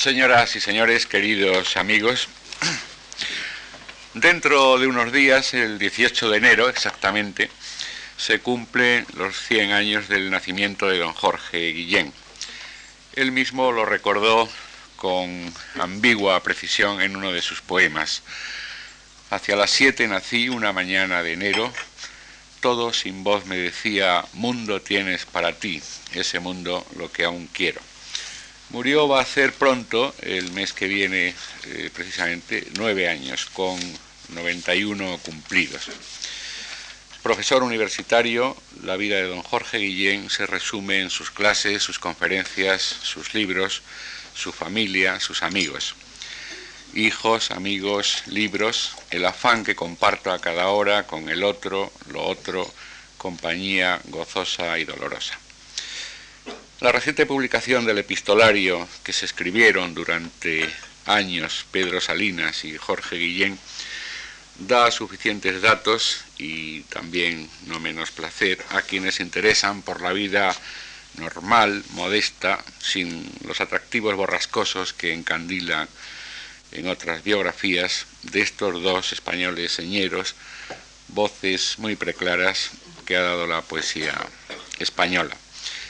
Señoras y señores, queridos amigos, dentro de unos días, el 18 de enero exactamente, se cumplen los 100 años del nacimiento de don Jorge Guillén. Él mismo lo recordó con ambigua precisión en uno de sus poemas. Hacia las siete nací una mañana de enero, todo sin voz me decía, mundo tienes para ti, ese mundo lo que aún quiero. Murió va a ser pronto, el mes que viene eh, precisamente, nueve años, con 91 cumplidos. Profesor universitario, la vida de don Jorge Guillén se resume en sus clases, sus conferencias, sus libros, su familia, sus amigos. Hijos, amigos, libros, el afán que comparto a cada hora con el otro, lo otro, compañía gozosa y dolorosa. La reciente publicación del epistolario que se escribieron durante años Pedro Salinas y Jorge Guillén da suficientes datos y también no menos placer a quienes se interesan por la vida normal, modesta, sin los atractivos borrascosos que encandilan en otras biografías de estos dos españoles señeros, voces muy preclaras que ha dado la poesía española.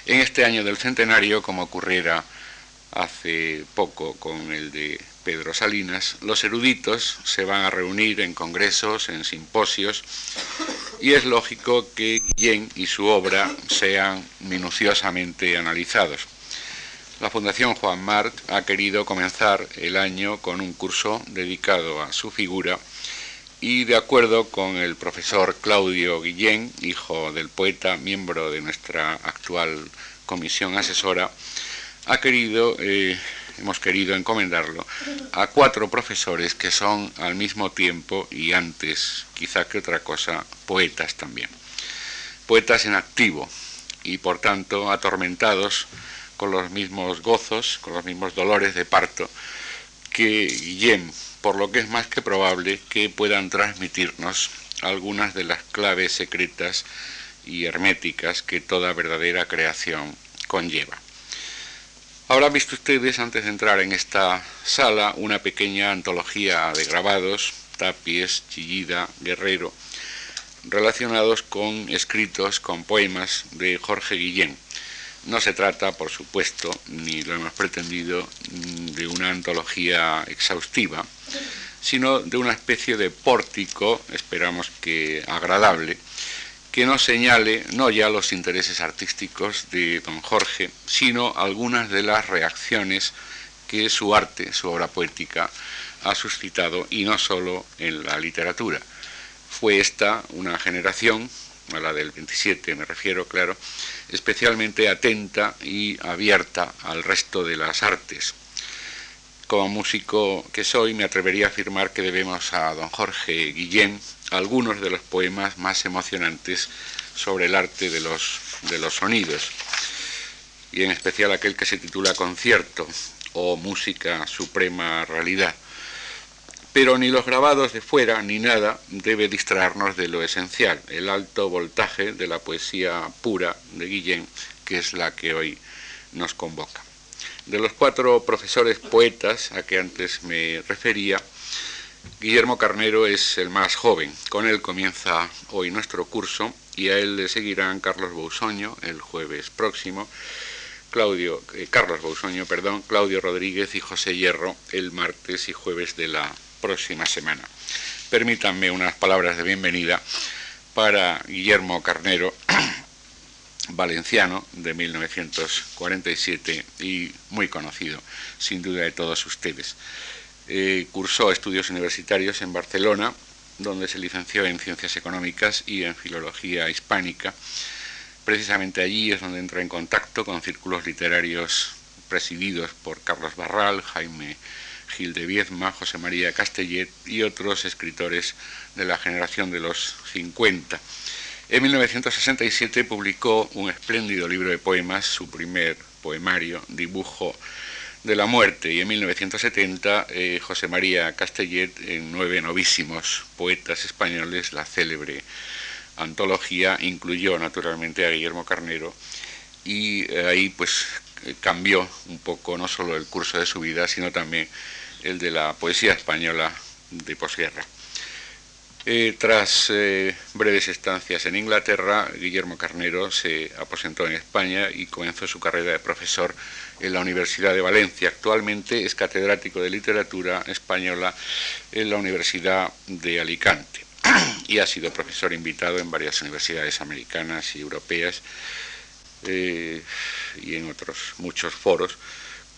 En este año del centenario, como ocurriera hace poco con el de Pedro Salinas, los eruditos se van a reunir en congresos, en simposios, y es lógico que Guillén y su obra sean minuciosamente analizados. La Fundación Juan Marc ha querido comenzar el año con un curso dedicado a su figura y de acuerdo con el profesor Claudio Guillén, hijo del poeta, miembro de nuestra actual comisión asesora, ha querido, eh, hemos querido encomendarlo a cuatro profesores que son al mismo tiempo y antes, quizá que otra cosa, poetas también. Poetas en activo y por tanto atormentados con los mismos gozos, con los mismos dolores de parto que Guillén, por lo que es más que probable que puedan transmitirnos algunas de las claves secretas y herméticas que toda verdadera creación conlleva. Habrán visto ustedes, antes de entrar en esta sala, una pequeña antología de grabados, Tapies, Chillida, Guerrero, relacionados con escritos, con poemas de Jorge Guillén. No se trata, por supuesto, ni lo hemos pretendido, de una antología exhaustiva, sino de una especie de pórtico, esperamos que agradable, que nos señale no ya los intereses artísticos de don Jorge, sino algunas de las reacciones que su arte, su obra poética, ha suscitado, y no solo en la literatura. Fue esta una generación, a la del 27 me refiero, claro, especialmente atenta y abierta al resto de las artes. Como músico que soy, me atrevería a afirmar que debemos a don Jorge Guillén algunos de los poemas más emocionantes sobre el arte de los, de los sonidos, y en especial aquel que se titula Concierto o Música Suprema Realidad. Pero ni los grabados de fuera ni nada debe distraernos de lo esencial, el alto voltaje de la poesía pura de Guillén, que es la que hoy nos convoca. De los cuatro profesores poetas a que antes me refería, Guillermo Carnero es el más joven. Con él comienza hoy nuestro curso y a él le seguirán Carlos Bousoño el jueves próximo, Claudio, eh, Carlos Bousoño, perdón, Claudio Rodríguez y José Hierro el martes y jueves de la próxima semana. Permítanme unas palabras de bienvenida para Guillermo Carnero, valenciano de 1947 y muy conocido, sin duda de todos ustedes. Eh, cursó estudios universitarios en Barcelona, donde se licenció en Ciencias Económicas y en Filología Hispánica. Precisamente allí es donde entra en contacto con círculos literarios presididos por Carlos Barral, Jaime Gil de Viezma, José María Castellet y otros escritores de la generación de los 50. En 1967 publicó un espléndido libro de poemas, su primer poemario, Dibujo de la muerte y en 1970 eh, José María Castellet en Nueve Novísimos Poetas Españoles, la célebre antología, incluyó naturalmente a Guillermo Carnero y eh, ahí pues cambió un poco no solo el curso de su vida, sino también el de la poesía española de posguerra. Eh, tras eh, breves estancias en Inglaterra, Guillermo Carnero se aposentó en España y comenzó su carrera de profesor en la Universidad de Valencia. Actualmente es catedrático de literatura española en la Universidad de Alicante y ha sido profesor invitado en varias universidades americanas y europeas eh, y en otros muchos foros,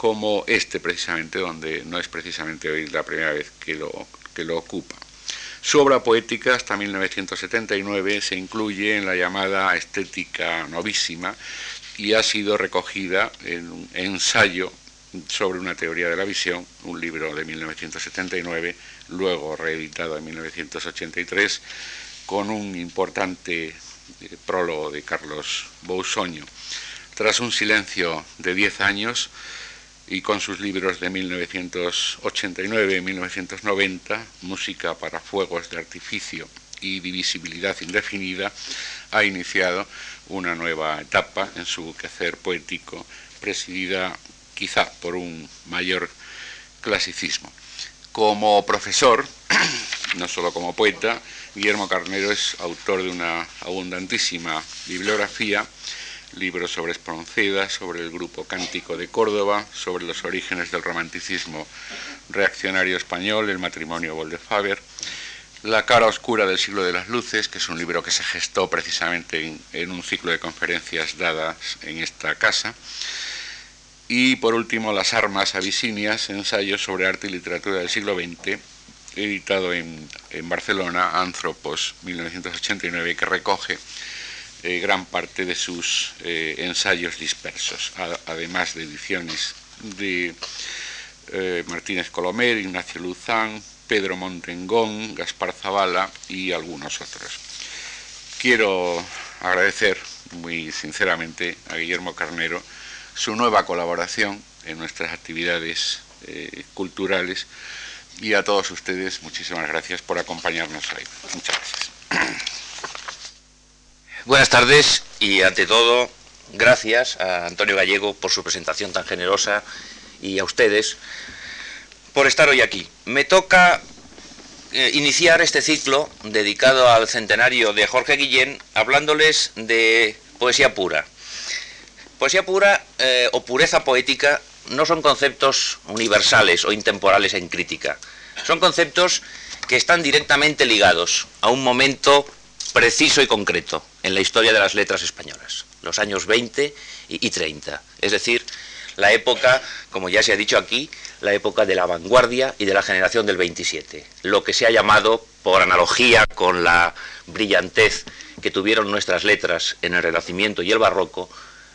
como este precisamente, donde no es precisamente hoy la primera vez que lo, que lo ocupa. Su obra poética hasta 1979 se incluye en la llamada Estética Novísima y ha sido recogida en un ensayo sobre una teoría de la visión, un libro de 1979, luego reeditado en 1983, con un importante eh, prólogo de Carlos Bousoño. Tras un silencio de 10 años, y con sus libros de 1989 y 1990, Música para Fuegos de Artificio y Divisibilidad Indefinida, ha iniciado una nueva etapa en su quehacer poético, presidida quizá por un mayor clasicismo. Como profesor, no solo como poeta, Guillermo Carnero es autor de una abundantísima bibliografía libros sobre Espronceda, sobre el grupo Cántico de Córdoba, sobre los orígenes del romanticismo reaccionario español, el matrimonio Boldefaber, La cara oscura del siglo de las luces, que es un libro que se gestó precisamente en, un ciclo de conferencias dadas en esta casa, y por último Las armas abisinias, ensayos sobre arte y literatura del siglo XX, editado en, en Barcelona, Anthropos, 1989, que recoge eh, gran parte de sus eh, ensayos dispersos, además de ediciones de eh, Martínez Colomer, Ignacio Luzán, Pedro Montengón, Gaspar Zavala y algunos otros. Quiero agradecer muy sinceramente a Guillermo Carnero su nueva colaboración en nuestras actividades culturales y a todos ustedes muchísimas gracias por acompañarnos hoy. Muchas gracias. Buenas tardes y ante todo, gracias a Antonio Gallego por su presentación tan generosa y a ustedes por estar hoy aquí. Me toca eh, iniciar este ciclo dedicado al centenario de Jorge Guillén hablándoles de poesía pura. Poesía pura eh, o pureza poética no son conceptos universales o intemporales en crítica. Son conceptos que están directamente ligados a un momento preciso y concreto en la historia de las letras españolas, los años 20 y, 30. Es decir, la época, como ya se ha dicho aquí, la época de la vanguardia y de la generación del 27, lo que se ha llamado, por analogía con la brillantez que tuvieron nuestras letras en el Renacimiento y el Barroco,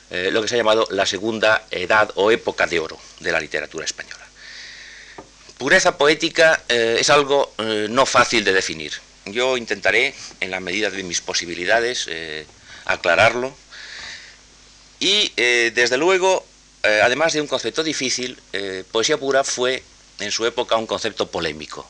eh, lo que se ha llamado la segunda edad o época de oro de la literatura española. Pureza poética eh, es algo eh, no fácil de definir. Yo intentaré, en la medida de mis posibilidades, eh, aclararlo. Y, eh, desde luego, eh, además de un concepto difícil, poesía pura fue, en su época, un concepto polémico,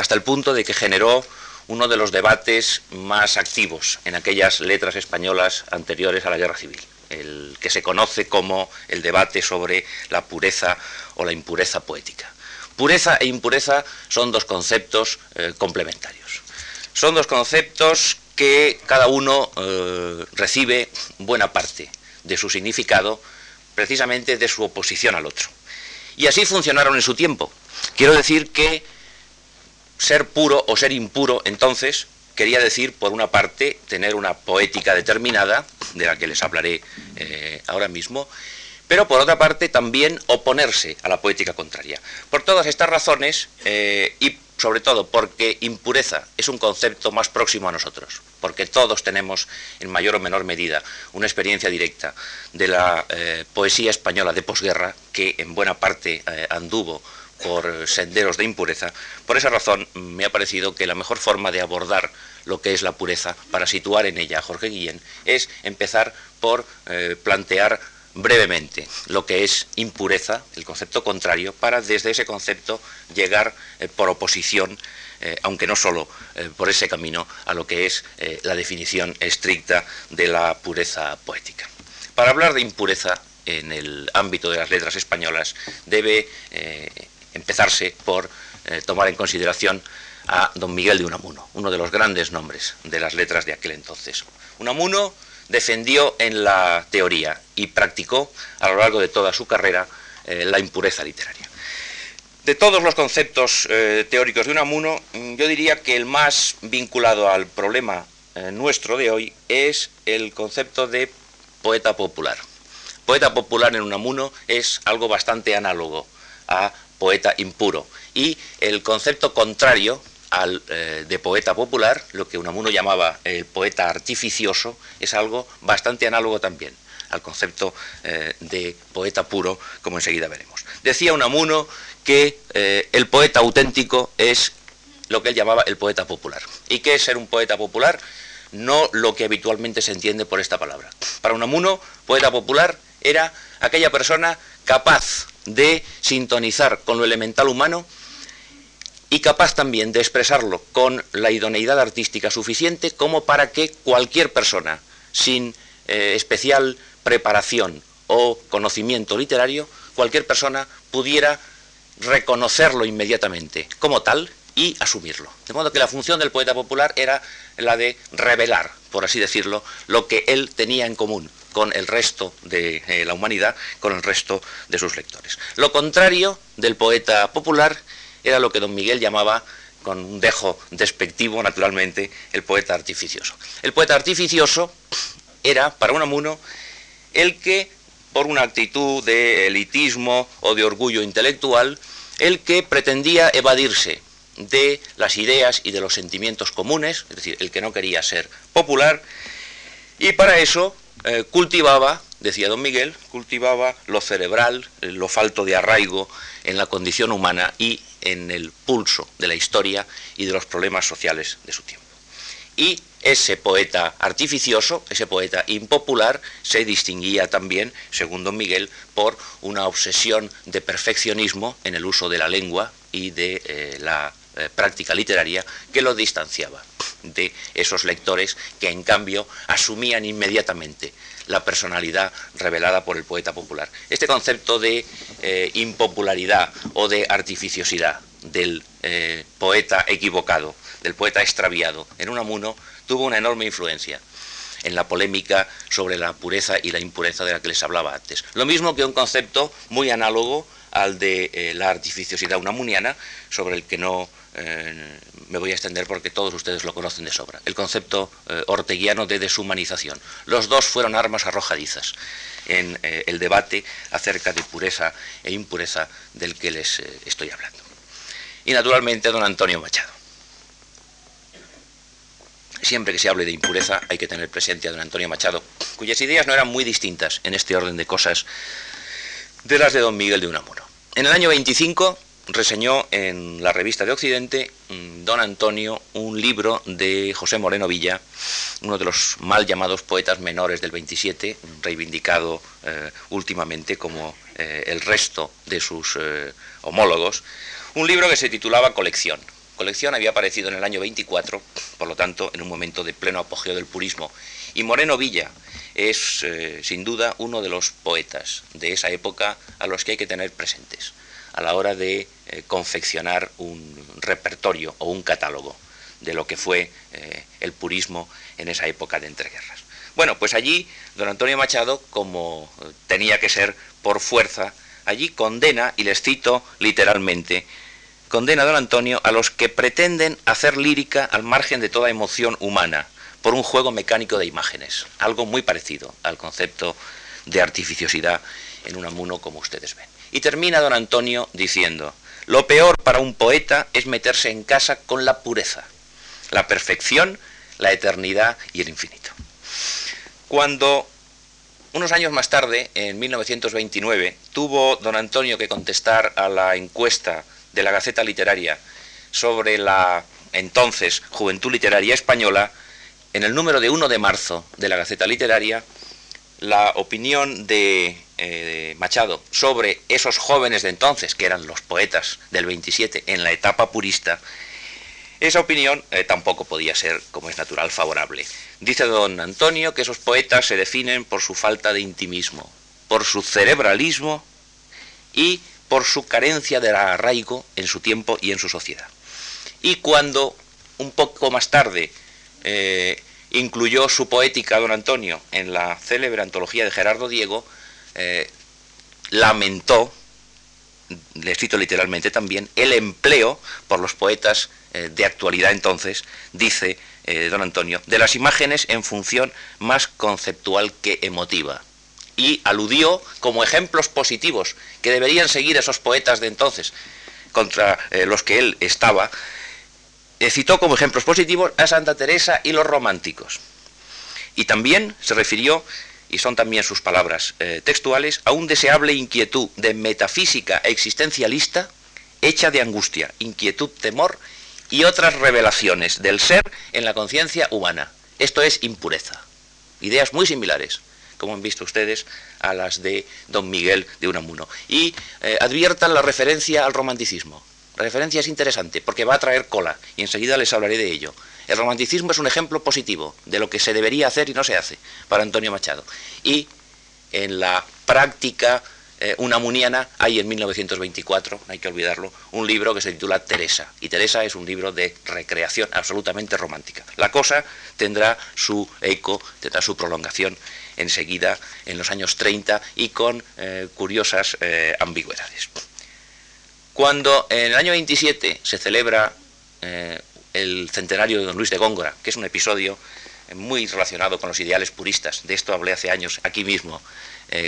hasta el punto de que generó uno de los debates más activos en aquellas letras españolas anteriores a la Guerra Civil, el que se conoce como el debate sobre la pureza o la impureza poética. Pureza e impureza son dos conceptos complementarios. Son dos conceptos que cada uno eh, recibe buena parte de su significado precisamente de su oposición al otro. Y así funcionaron en su tiempo. Quiero decir que ser puro o ser impuro entonces quería decir, por una parte, tener una poética determinada, de la que les hablaré eh, ahora mismo, pero por otra parte también oponerse a la poética contraria. Por todas estas razones, eh, y sobre todo porque impureza es un concepto más próximo a nosotros, porque todos tenemos en mayor o menor medida una experiencia directa de la eh, poesía española de posguerra que en buena parte eh, anduvo por senderos de impureza. Por esa razón me ha parecido que la mejor forma de abordar lo que es la pureza para situar en ella a Jorge Guillén es empezar por eh, plantear brevemente lo que es impureza, el concepto contrario, para desde ese concepto llegar eh, por oposición, eh, aunque no solo eh, por ese camino, a lo que es la definición estricta de la pureza poética. Para hablar de impureza en el ámbito de las letras españolas, debe empezarse por tomar en consideración a don Miguel de Unamuno, uno de los grandes nombres de las letras de aquel entonces. Unamuno defendió en la teoría y practicó a lo largo de toda su carrera la impureza literaria. De todos los conceptos eh, teóricos de Unamuno, mm, yo diría que el más vinculado al problema eh, nuestro de hoy es el concepto de poeta popular. Poeta popular en Unamuno es algo bastante análogo a poeta impuro. Y el concepto contrario al eh, de poeta popular, lo que Unamuno llamaba el poeta artificioso, es algo bastante análogo también al concepto de poeta puro, como enseguida veremos. Decía Unamuno que eh, el poeta auténtico es lo que él llamaba el poeta popular. ¿Y qué es ser un poeta popular? No lo que habitualmente se entiende por esta palabra. Para Unamuno, poeta popular era aquella persona capaz de sintonizar con lo elemental humano y capaz también de expresarlo con la idoneidad artística suficiente como para que cualquier persona sin eh, especial preparación o conocimiento literario, cualquier persona pudiera reconocerlo inmediatamente como tal y asumirlo. De modo que la función del poeta popular era la de revelar, por así decirlo, lo que él tenía en común con el resto de eh, la humanidad, con el resto de sus lectores. Lo contrario del poeta popular era lo que don Miguel llamaba, con un dejo despectivo naturalmente, el poeta artificioso. El poeta artificioso era, para Unamuno, el que por una actitud de elitismo o de orgullo intelectual, el que pretendía evadirse de las ideas y de los sentimientos comunes, es decir, el que no quería ser popular, y para eso eh, cultivaba, decía don Miguel, cultivaba lo cerebral, lo falto de arraigo en la condición humana y en el pulso de la historia y de los problemas sociales de su tiempo. Y ese poeta artificioso, ese poeta impopular, se distinguía también, según don Miguel, por una obsesión de perfeccionismo en el uso de la lengua y de eh, la eh, práctica literaria que lo distanciaba de esos lectores que en cambio asumían inmediatamente la personalidad revelada por el poeta popular. Este concepto de eh, impopularidad o de artificiosidad del poeta equivocado, del poeta extraviado en Unamuno, tuvo una enorme influencia en la polémica sobre la pureza y la impureza de la que les hablaba antes. Lo mismo que un concepto muy análogo al de eh, la artificiosidad unamuniana, sobre el que no eh, me voy a extender porque todos ustedes lo conocen de sobra. El concepto eh, orteguiano de deshumanización. Los dos fueron armas arrojadizas en el debate acerca de pureza e impureza del que les estoy hablando. Y naturalmente don Antonio Machado. Siempre que se hable de impureza hay que tener presente a don Antonio Machado, cuyas ideas no eran muy distintas en este orden de cosas de las de don Miguel de Unamuno. En el año 25 reseñó en la revista de Occidente mm, don Antonio un libro de José Moreno Villa, uno de los mal llamados poetas menores del 27, reivindicado eh, últimamente como eh, el resto de sus eh, homólogos, un libro que se titulaba Colección. Colección había aparecido en el año 24, por lo tanto, en un momento de pleno apogeo del purismo. Y Moreno Villa es, sin duda, uno de los poetas de esa época a los que hay que tener presentes a la hora de eh, confeccionar un repertorio o un catálogo de lo que fue eh, el purismo en esa época de entreguerras. Bueno, pues allí don Antonio Machado, como tenía que ser por fuerza, allí condena, y les cito literalmente, condena don Antonio a los que pretenden hacer lírica al margen de toda emoción humana, por un juego mecánico de imágenes, algo muy parecido al concepto de artificiosidad en un amuno como ustedes ven. Y termina don Antonio diciendo, lo peor para un poeta es meterse en casa con la pureza, la perfección, la eternidad y el infinito. Cuando unos años más tarde, en 1929, tuvo don Antonio que contestar a la encuesta de la Gaceta Literaria sobre la entonces Juventud Literaria Española, en el número de 1 de marzo de la Gaceta Literaria, la opinión de, eh, Machado sobre esos jóvenes de entonces, que eran los poetas del 27 en la etapa purista, esa opinión eh, tampoco podía ser, como es natural, favorable. Dice don Antonio que esos poetas se definen por su falta de intimismo, por su cerebralismo y por su carencia de arraigo en su tiempo y en su sociedad. Y cuando un poco más tarde eh, incluyó su poética don Antonio en la célebre antología de Gerardo Diego, eh, lamentó, le cito literalmente también, el empleo por los poetas eh, de actualidad entonces, dice don Antonio, de las imágenes en función más conceptual que emotiva y aludió como ejemplos positivos que deberían seguir esos poetas de entonces contra eh, los que él estaba, eh, citó como ejemplos positivos a Santa Teresa y los románticos. Y también se refirió, y son también sus palabras eh, textuales, a un deseable inquietud de metafísica existencialista hecha de angustia, inquietud, temor y otras revelaciones del ser en la conciencia humana. Esto es impureza. Ideas muy similares como han visto ustedes, a las de don Miguel de Unamuno. Y eh, adviertan la referencia al romanticismo. La referencia es interesante porque va a traer cola y enseguida les hablaré de ello. El romanticismo es un ejemplo positivo de lo que se debería hacer y no se hace para Antonio Machado. Y en la práctica eh, unamuniana hay en 1924, no hay que olvidarlo, un libro que se titula Teresa. Y Teresa es un libro de recreación absolutamente romántica. La cosa tendrá su eco, tendrá su prolongación enseguida en los años 30 y con eh, curiosas eh, ambigüedades. Cuando en el año 27 se celebra eh, el centenario de don Luis de Góngora, que es un episodio muy relacionado con los ideales puristas, de esto hablé hace años aquí mismo,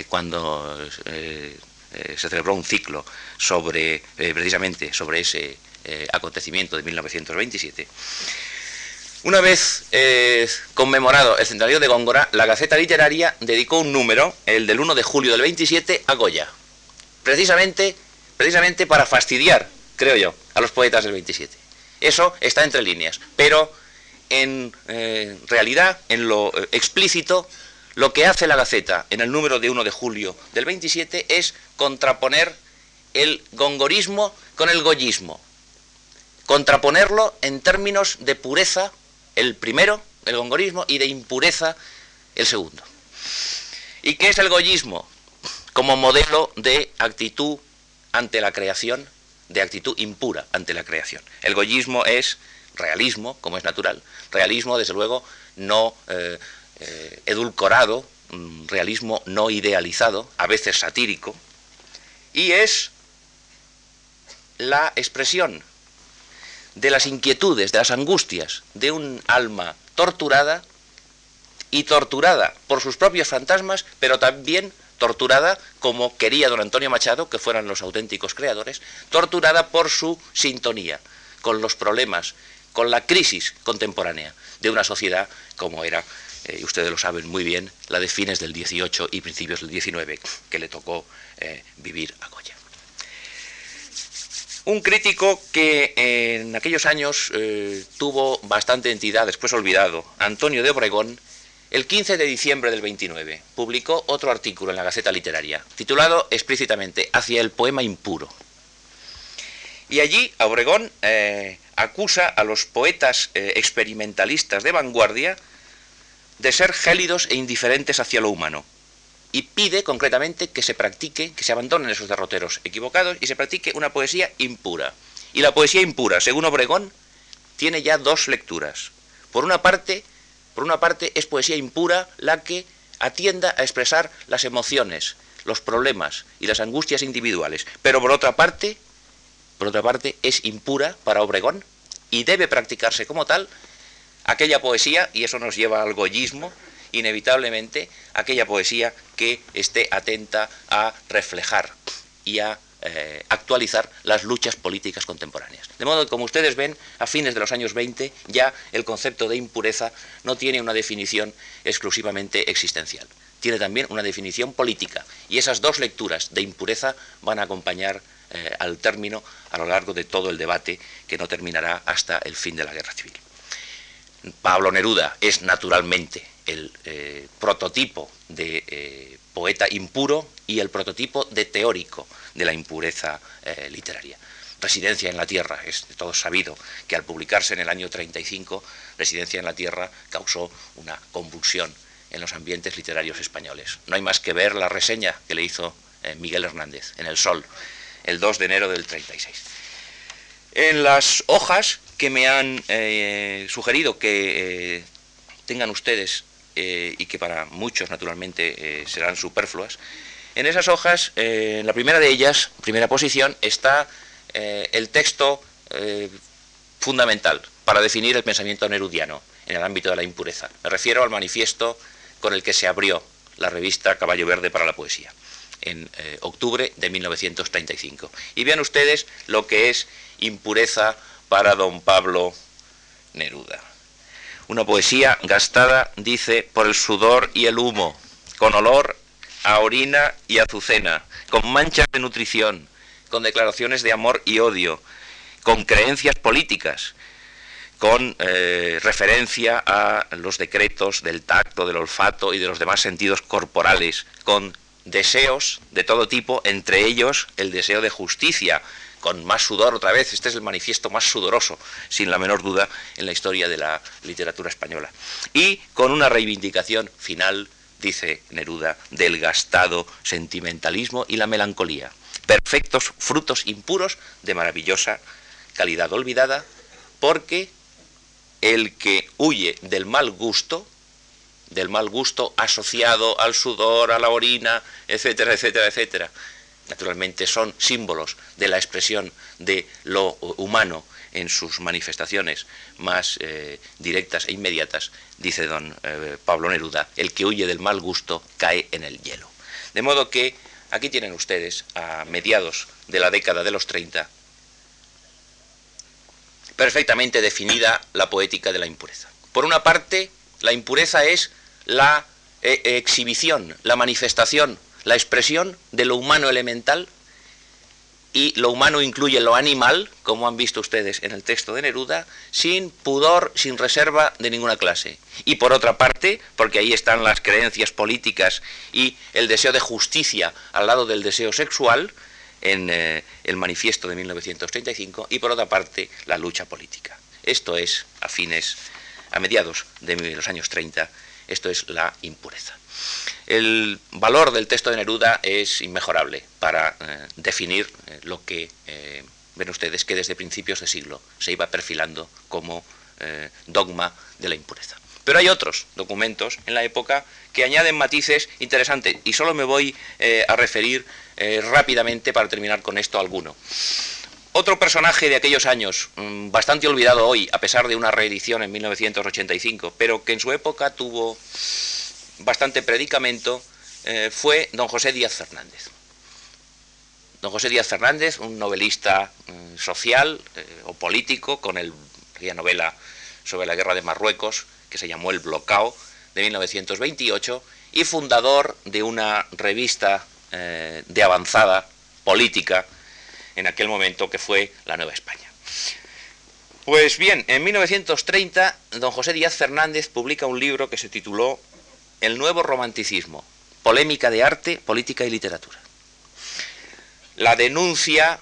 cuando se celebró un ciclo sobre, precisamente sobre ese acontecimiento de 1927, una vez eh, conmemorado el centenario de Góngora, la Gaceta Literaria dedicó un número, el del 1 de julio del 27, a Goya. Precisamente, precisamente para fastidiar, creo yo, a los poetas del 27. Eso está entre líneas. Pero en eh, realidad, en lo eh, explícito, lo que hace la Gaceta en el número de 1 de julio del 27 es contraponer el gongorismo con el goyismo. Contraponerlo en términos de pureza el primero, el gongorismo, y de impureza el segundo. ¿Y qué es el goyismo? Como modelo de actitud ante la creación, de actitud impura ante la creación. El goyismo es realismo, como es natural, realismo, desde luego, no eh, eh, edulcorado, mm, realismo no idealizado, a veces satírico, y es la expresión de las inquietudes, de las angustias de un alma torturada y torturada por sus propios fantasmas, pero también torturada como quería don Antonio Machado, que fueran los auténticos creadores, torturada por su sintonía con los problemas, con la crisis contemporánea de una sociedad como era, eh, ustedes lo saben muy bien, la de fines del 18 y principios del 19, que le tocó eh, vivir a Goya. Un crítico que en aquellos años eh, tuvo bastante entidad, después olvidado, Antonio de Obregón, el 15 de diciembre del 29, publicó otro artículo en la Gaceta Literaria, titulado explícitamente Hacia el poema impuro. Y allí Obregón eh, acusa a los poetas eh, experimentalistas de vanguardia de ser gélidos e indiferentes hacia lo humano, y pide concretamente que se practique, que se abandonen esos derroteros equivocados y se practique una poesía impura. Y la poesía impura, según Obregón, tiene ya dos lecturas. Por una parte, por una parte es poesía impura la que atienda a expresar las emociones, los problemas y las angustias individuales, pero por otra parte, por otra parte es impura para Obregón y debe practicarse como tal aquella poesía y eso nos lleva al goyismo inevitablemente aquella poesía que esté atenta a reflejar y a eh, actualizar las luchas políticas contemporáneas. De modo que, como ustedes ven, a fines de los años 20 ya el concepto de impureza no tiene una definición exclusivamente existencial, tiene también una definición política y esas dos lecturas de impureza van a acompañar eh, al término a lo largo de todo el debate que no terminará hasta el fin de la guerra civil. Pablo Neruda es naturalmente el eh, prototipo de poeta impuro y el prototipo de teórico de la impureza eh, literaria. Residencia en la Tierra, es de todos sabido que al publicarse en el año 35, Residencia en la Tierra causó una convulsión en los ambientes literarios españoles. No hay más que ver la reseña que le hizo eh, Miguel Hernández en El Sol, el 2 de enero del 36. En las hojas que me han eh, sugerido que tengan ustedes y que para muchos naturalmente serán superfluas, en esas hojas, en la primera de ellas, primera posición, está el texto fundamental para definir el pensamiento nerudiano en el ámbito de la impureza. Me refiero al manifiesto con el que se abrió la revista Caballo Verde para la Poesía en eh, octubre de 1935. Y vean ustedes lo que es impureza para don Pablo Neruda. Una poesía gastada, dice, por el sudor y el humo, con olor a orina y azucena, con manchas de nutrición, con declaraciones de amor y odio, con creencias políticas, con eh, referencia a los decretos del tacto, del olfato y de los demás sentidos corporales, con deseos de todo tipo, entre ellos el deseo de justicia, con más sudor otra vez, este es el manifiesto más sudoroso, sin la menor duda, en la historia de la literatura española. Y con una reivindicación final, dice Neruda, del gastado sentimentalismo y la melancolía, perfectos frutos impuros de maravillosa calidad olvidada, porque el que huye del mal gusto, del mal gusto asociado al sudor, a la orina, etcétera, etcétera, etcétera, naturalmente son símbolos de la expresión de lo humano en sus manifestaciones más eh, directas e inmediatas, dice don eh, Pablo Neruda, el que huye del mal gusto cae en el hielo. De modo que aquí tienen ustedes, a mediados de la década de los 30, perfectamente definida la poética de la impureza. Por una parte, la impureza es la eh, exhibición, la manifestación, la expresión de lo humano elemental y lo humano incluye lo animal, como han visto ustedes en el texto de Neruda, sin pudor, sin reserva de ninguna clase. Y por otra parte, porque ahí están las creencias políticas y el deseo de justicia al lado del deseo sexual, en eh, el manifiesto de 1935 y por otra parte la lucha política. Esto es a fines, a mediados de los años 30, esto es la impureza. El valor del texto de Neruda es inmejorable para eh, definir eh, lo que ven ustedes que desde principios de siglo se iba perfilando como dogma de la impureza. Pero hay otros documentos en la época que añaden matices interesantes y solo me voy a referir eh, rápidamente para terminar con esto alguno. Otro personaje de aquellos años, mm, bastante olvidado hoy, a pesar de una reedición en 1985, pero que en su época tuvo bastante predicamento, eh, fue don José Díaz Fernández. Don José Díaz Fernández, un novelista mm, social eh, o político, con el, novela sobre la guerra de Marruecos, que se llamó El Blocao, de 1928, y fundador de una revista eh, de avanzada política en aquel momento que fue la Nueva España. Pues bien, en 1930 don José Díaz Fernández publica un libro que se tituló El nuevo romanticismo, polémica de arte, política y literatura. La denuncia,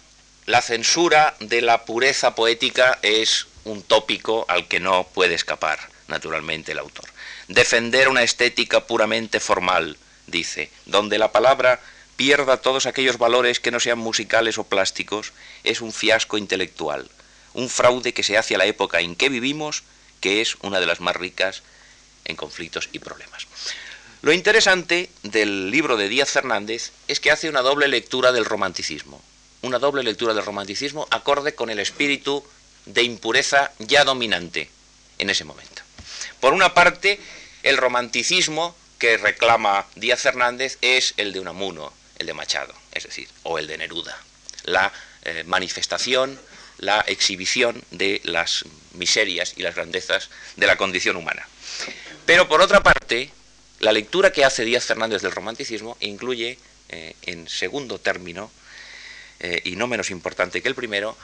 la censura de la pureza poética es un tópico al que no puede escapar, naturalmente, el autor. Defender una estética puramente formal, dice, donde la palabra pierda todos aquellos valores que no sean musicales o plásticos, es un fiasco intelectual, un fraude que se hace a la época en que vivimos, que es una de las más ricas en conflictos y problemas. Lo interesante del libro de Díaz Fernández es que hace una doble lectura del romanticismo, una doble lectura del romanticismo acorde con el espíritu de impureza ya dominante en ese momento. Por una parte, el romanticismo que reclama Díaz Fernández es el de Unamuno, el de Machado, es decir, o el de Neruda. La eh, manifestación, la exhibición de las miserias y las grandezas de la condición humana. Pero por otra parte, la lectura que hace Díaz Fernández del romanticismo incluye, eh, en segundo término, eh, y no menos importante que el primero,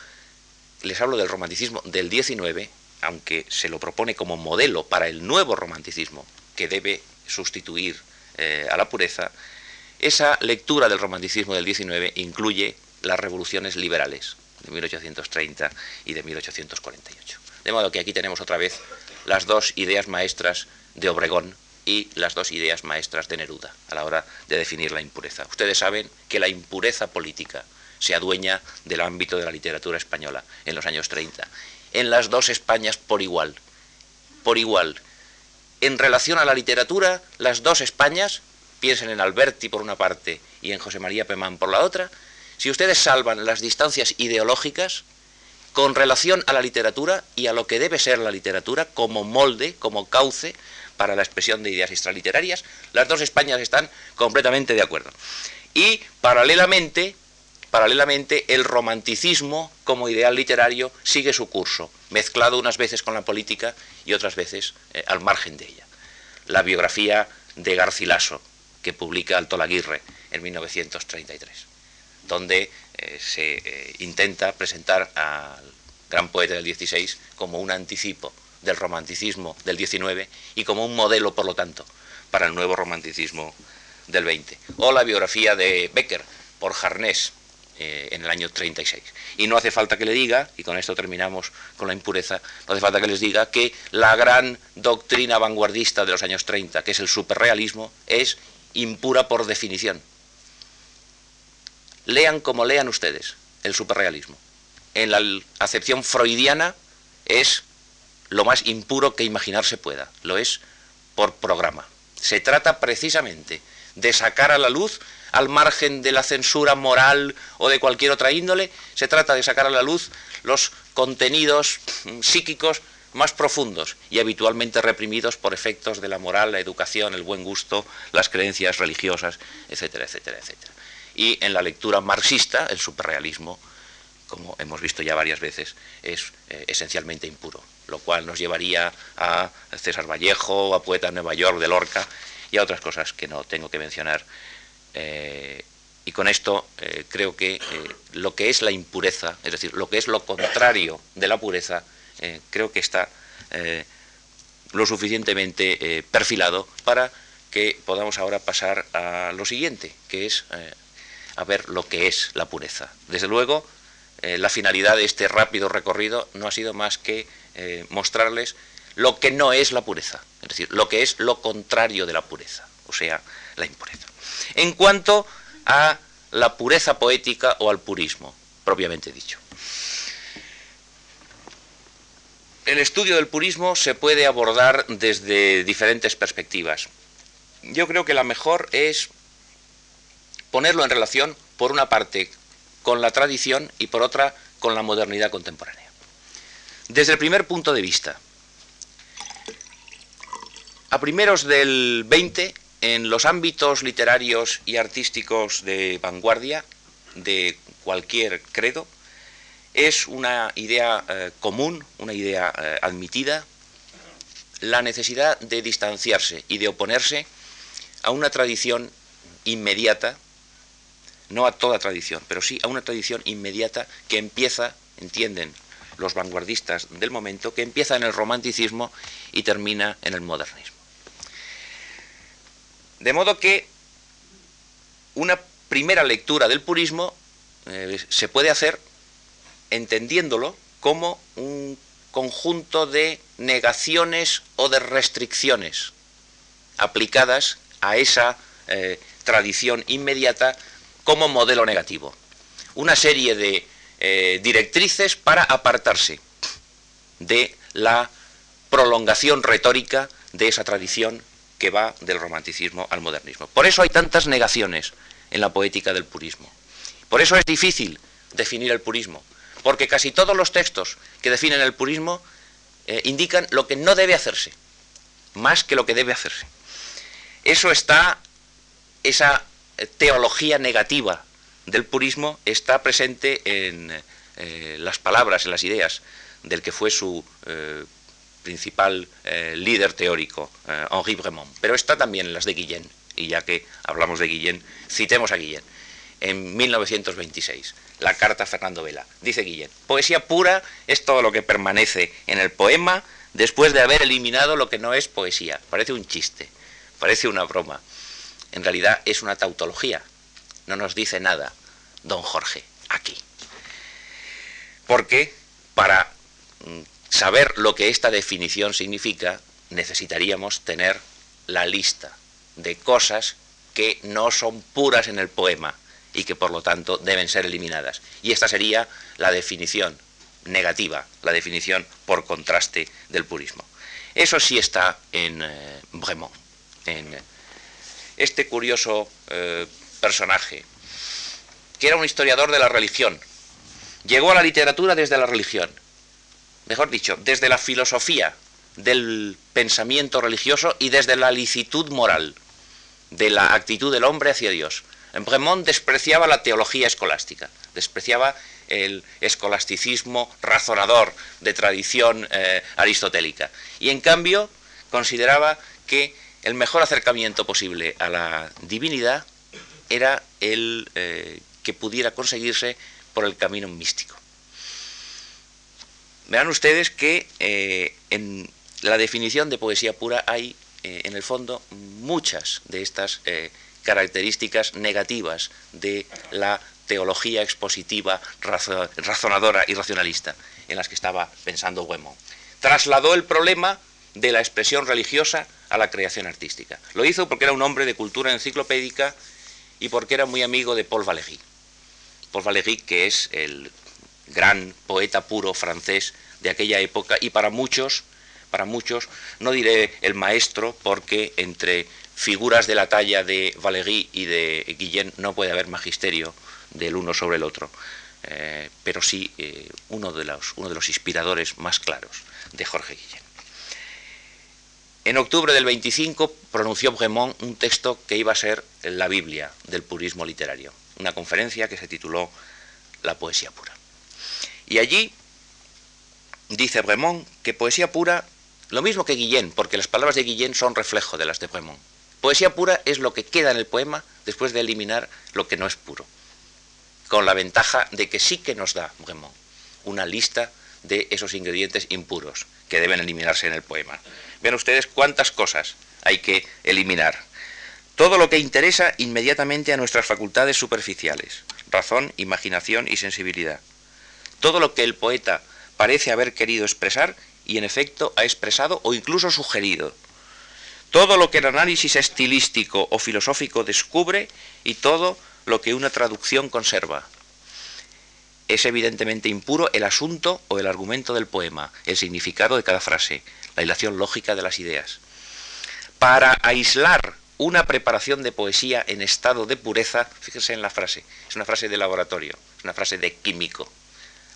les hablo del romanticismo del 19, aunque se lo propone como modelo para el nuevo romanticismo que debe sustituir a la pureza, esa lectura del romanticismo del 19 incluye las revoluciones liberales de 1830 y de 1848. De modo que aquí tenemos otra vez las dos ideas maestras de Obregón y las dos ideas maestras de Neruda a la hora de definir la impureza. Ustedes saben que la impureza política se adueña del ámbito de la literatura española en los años 30. En las dos Españas por igual, por igual. En relación a la literatura, las dos Españas, piensen en Alberti por una parte y en José María Pemán por la otra, si ustedes salvan las distancias ideológicas, con relación a la literatura y a lo que debe ser la literatura como molde, como cauce para la expresión de ideas extraliterarias, las dos Españas están completamente de acuerdo. Y paralelamente, paralelamente el romanticismo como ideal literario sigue su curso, mezclado unas veces con la política y otras veces eh, al margen de ella. La biografía de Garcilaso, que publica Alto Laguirre en 1933 donde eh, se eh, intenta presentar al gran poeta del 16 como un anticipo del romanticismo del 19 y como un modelo, por lo tanto, para el nuevo romanticismo del 20. O la biografía de Becker por Jarnés eh, en el año 36. Y no hace falta que le diga, y con esto terminamos con la impureza, no hace falta que les diga que la gran doctrina vanguardista de los años 30, que es el superrealismo, es impura por definición lean como lean ustedes el superrealismo. En la acepción freudiana es lo más impuro que imaginarse pueda, lo es por programa. Se trata precisamente de sacar a la luz, al margen de la censura moral o de cualquier otra índole, se trata de sacar a la luz los contenidos psíquicos más profundos y habitualmente reprimidos por efectos de la moral, la educación, el buen gusto, las creencias religiosas, etcétera, etcétera, etcétera. Y en la lectura marxista el superrealismo, como hemos visto ya varias veces, es eh, esencialmente impuro, lo cual nos llevaría a César Vallejo, a Poeta de Nueva York de Lorca y a otras cosas que no tengo que mencionar. Eh, y con esto eh, creo que lo que es la impureza, es decir, lo que es lo contrario de la pureza, creo que está lo suficientemente perfilado para que podamos ahora pasar a lo siguiente, que es a ver lo que es la pureza. Desde luego, eh, la finalidad de este rápido recorrido no ha sido más que eh, mostrarles lo que no es la pureza, es decir, lo que es lo contrario de la pureza, o sea, la impureza. En cuanto a la pureza poética o al purismo, propiamente dicho. El estudio del purismo se puede abordar desde diferentes perspectivas. Yo creo que la mejor es ponerlo en relación, por una parte, con la tradición y por otra, con la modernidad contemporánea. Desde el primer punto de vista, a primeros del 20, en los ámbitos literarios y artísticos de vanguardia de cualquier credo, es una idea eh, común, una idea eh, admitida, la necesidad de distanciarse y de oponerse a una tradición inmediata no a toda tradición, pero sí a una tradición inmediata que empieza, entienden los vanguardistas del momento, que empieza en el romanticismo y termina en el modernismo. De modo que una primera lectura del purismo eh, se puede hacer entendiéndolo como un conjunto de negaciones o de restricciones aplicadas a esa eh, tradición inmediata como modelo negativo. Una serie de eh, directrices para apartarse de la prolongación retórica de esa tradición que va del romanticismo al modernismo. Por eso hay tantas negaciones en la poética del purismo. Por eso es difícil definir el purismo, porque casi todos los textos que definen el purismo eh, indican lo que no debe hacerse, más que lo que debe hacerse. Eso está, esa teología negativa del purismo está presente en eh, las palabras, en las ideas del que fue su eh, principal eh, líder teórico, Henri Bremont, pero está también en las de Guillén, y ya que hablamos de Guillén, citemos a Guillén. En 1926, la carta a Fernando Vela, dice Guillén, poesía pura es todo lo que permanece en el poema después de haber eliminado lo que no es poesía. Parece un chiste, parece una broma en realidad es una tautología. No nos dice nada don Jorge aquí. Porque para mm, saber lo que esta definición significa, necesitaríamos tener la lista de cosas que no son puras en el poema y que por lo tanto deben ser eliminadas. Y esta sería la definición negativa, la definición por contraste del purismo. Eso sí está en eh, Bremont, en este curioso eh, personaje, que era un historiador de la religión. Llegó a la literatura desde la religión, mejor dicho, desde la filosofía del pensamiento religioso y desde la licitud moral de la actitud del hombre hacia Dios. Bremont despreciaba la teología escolástica, despreciaba el escolasticismo razonador de tradición eh, aristotélica. Y en cambio consideraba que el mejor acercamiento posible a la divinidad era el eh, que pudiera conseguirse por el camino místico. Verán ustedes que eh, en la definición de poesía pura hay, en el fondo, muchas de estas características negativas de la teología expositiva, razonadora y racionalista en las que estaba pensando Guémon. Trasladó el problema de la expresión religiosa a la creación artística. Lo hizo porque era un hombre de cultura enciclopédica y porque era muy amigo de Paul Valéry. Paul Valéry, que es el gran poeta puro francés de aquella época y para muchos, para muchos, no diré el maestro porque entre figuras de la talla de Valéry y de Guillén no puede haber magisterio del uno sobre el otro, eh, pero sí eh, uno, de los, uno de los inspiradores más claros de Jorge Guillén. En octubre del 25 pronunció Bremont un texto que iba a ser la Biblia del purismo literario, una conferencia que se tituló La poesía pura. Y allí dice Bremont que poesía pura, lo mismo que Guillén, porque las palabras de Guillén son reflejo de las de Bremont. Poesía pura es lo que queda en el poema después de eliminar lo que no es puro con la ventaja de que sí que nos da Bremont una lista de esos ingredientes impuros que deben eliminarse en el poema. Vean ustedes cuántas cosas hay que eliminar. Todo lo que interesa inmediatamente a nuestras facultades superficiales, razón, imaginación y sensibilidad. Todo lo que el poeta parece haber querido expresar y en efecto ha expresado o incluso sugerido. Todo lo que el análisis estilístico o filosófico descubre y todo lo que una traducción conserva. Es evidentemente impuro el asunto o el argumento del poema, el significado de cada frase, la hilación lógica de las ideas. Para aislar una preparación de poesía en estado de pureza, fíjense en la frase, es una frase de laboratorio, es una frase de químico.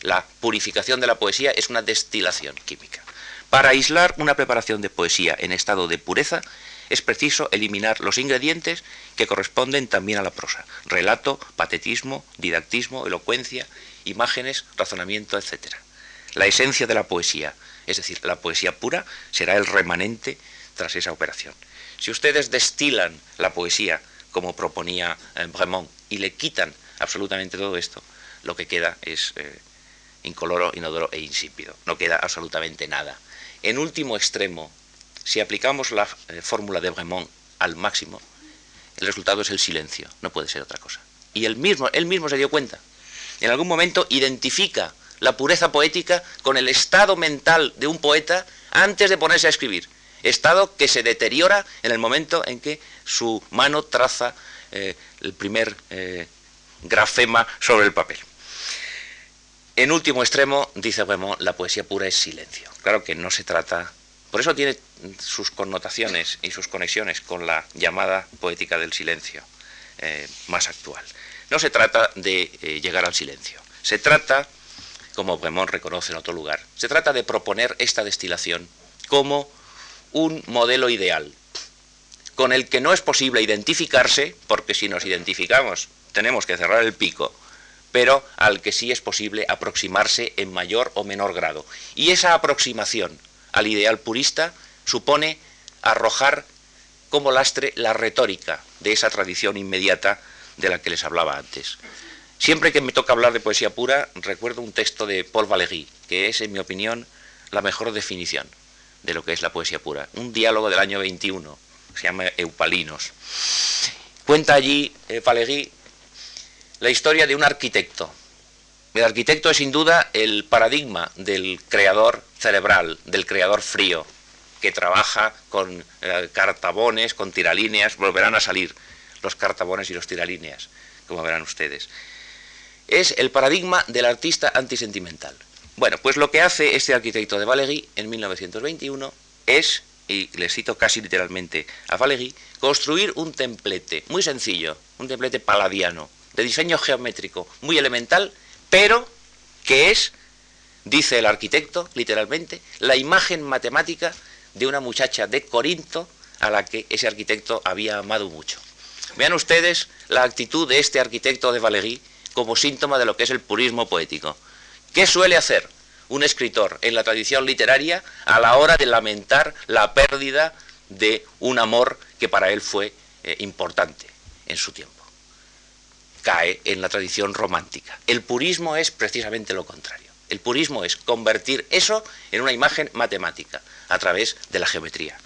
La purificación de la poesía es una destilación química. Para aislar una preparación de poesía en estado de pureza, es preciso eliminar los ingredientes que corresponden también a la prosa. Relato, patetismo, didactismo, elocuencia, imágenes, razonamiento, etc. La esencia de la poesía, es decir, la poesía pura, será el remanente tras esa operación. Si ustedes destilan la poesía, como proponía eh, Bremont, y le quitan absolutamente todo esto, lo que queda es eh, incoloro, inodoro e insípido. No queda absolutamente nada. En último extremo, si aplicamos la eh, fórmula de Bremont al máximo, el resultado es el silencio, no puede ser otra cosa. Y él mismo, él mismo se dio cuenta. En algún momento identifica la pureza poética con el estado mental de un poeta antes de ponerse a escribir. Estado que se deteriora en el momento en que su mano traza eh, el primer eh, grafema sobre el papel. En último extremo, dice Bremont, la poesía pura es silencio. Claro que no se trata por eso tiene sus connotaciones y sus conexiones con la llamada poética del silencio eh, más actual. No se trata de llegar al silencio, se trata, como Bremont reconoce en otro lugar, se trata de proponer esta destilación como un modelo ideal, con el que no es posible identificarse, porque si nos identificamos tenemos que cerrar el pico, pero al que sí es posible aproximarse en mayor o menor grado. Y esa aproximación al ideal purista supone arrojar como lastre la retórica de esa tradición inmediata de la que les hablaba antes. Siempre que me toca hablar de poesía pura, recuerdo un texto de Paul Valéry, que es, en mi opinión, la mejor definición de lo que es la poesía pura. Un diálogo del año 21, se llama Eupalinos. Cuenta allí eh, Valéry la historia de un arquitecto el arquitecto es sin duda el paradigma del creador cerebral, del creador frío, que trabaja con eh, cartabones, con tiralíneas, volverán a salir los cartabones y los tiralíneas, como verán ustedes. Es el paradigma del artista antisentimental. Bueno, pues lo que hace este arquitecto de Valéry en 1921 es, y le cito casi literalmente a Valéry, construir un templete muy sencillo, un templete paladiano, de diseño geométrico muy elemental, pero que es, dice el arquitecto literalmente, la imagen matemática de una muchacha de Corinto a la que ese arquitecto había amado mucho. Vean ustedes la actitud de este arquitecto de Valéry como síntoma de lo que es el purismo poético. ¿Qué suele hacer un escritor en la tradición literaria a la hora de lamentar la pérdida de un amor que para él fue eh, importante en su tiempo? Cae en la tradición romántica. El purismo es precisamente lo contrario. El purismo es convertir eso en una imagen matemática a través de la geometría.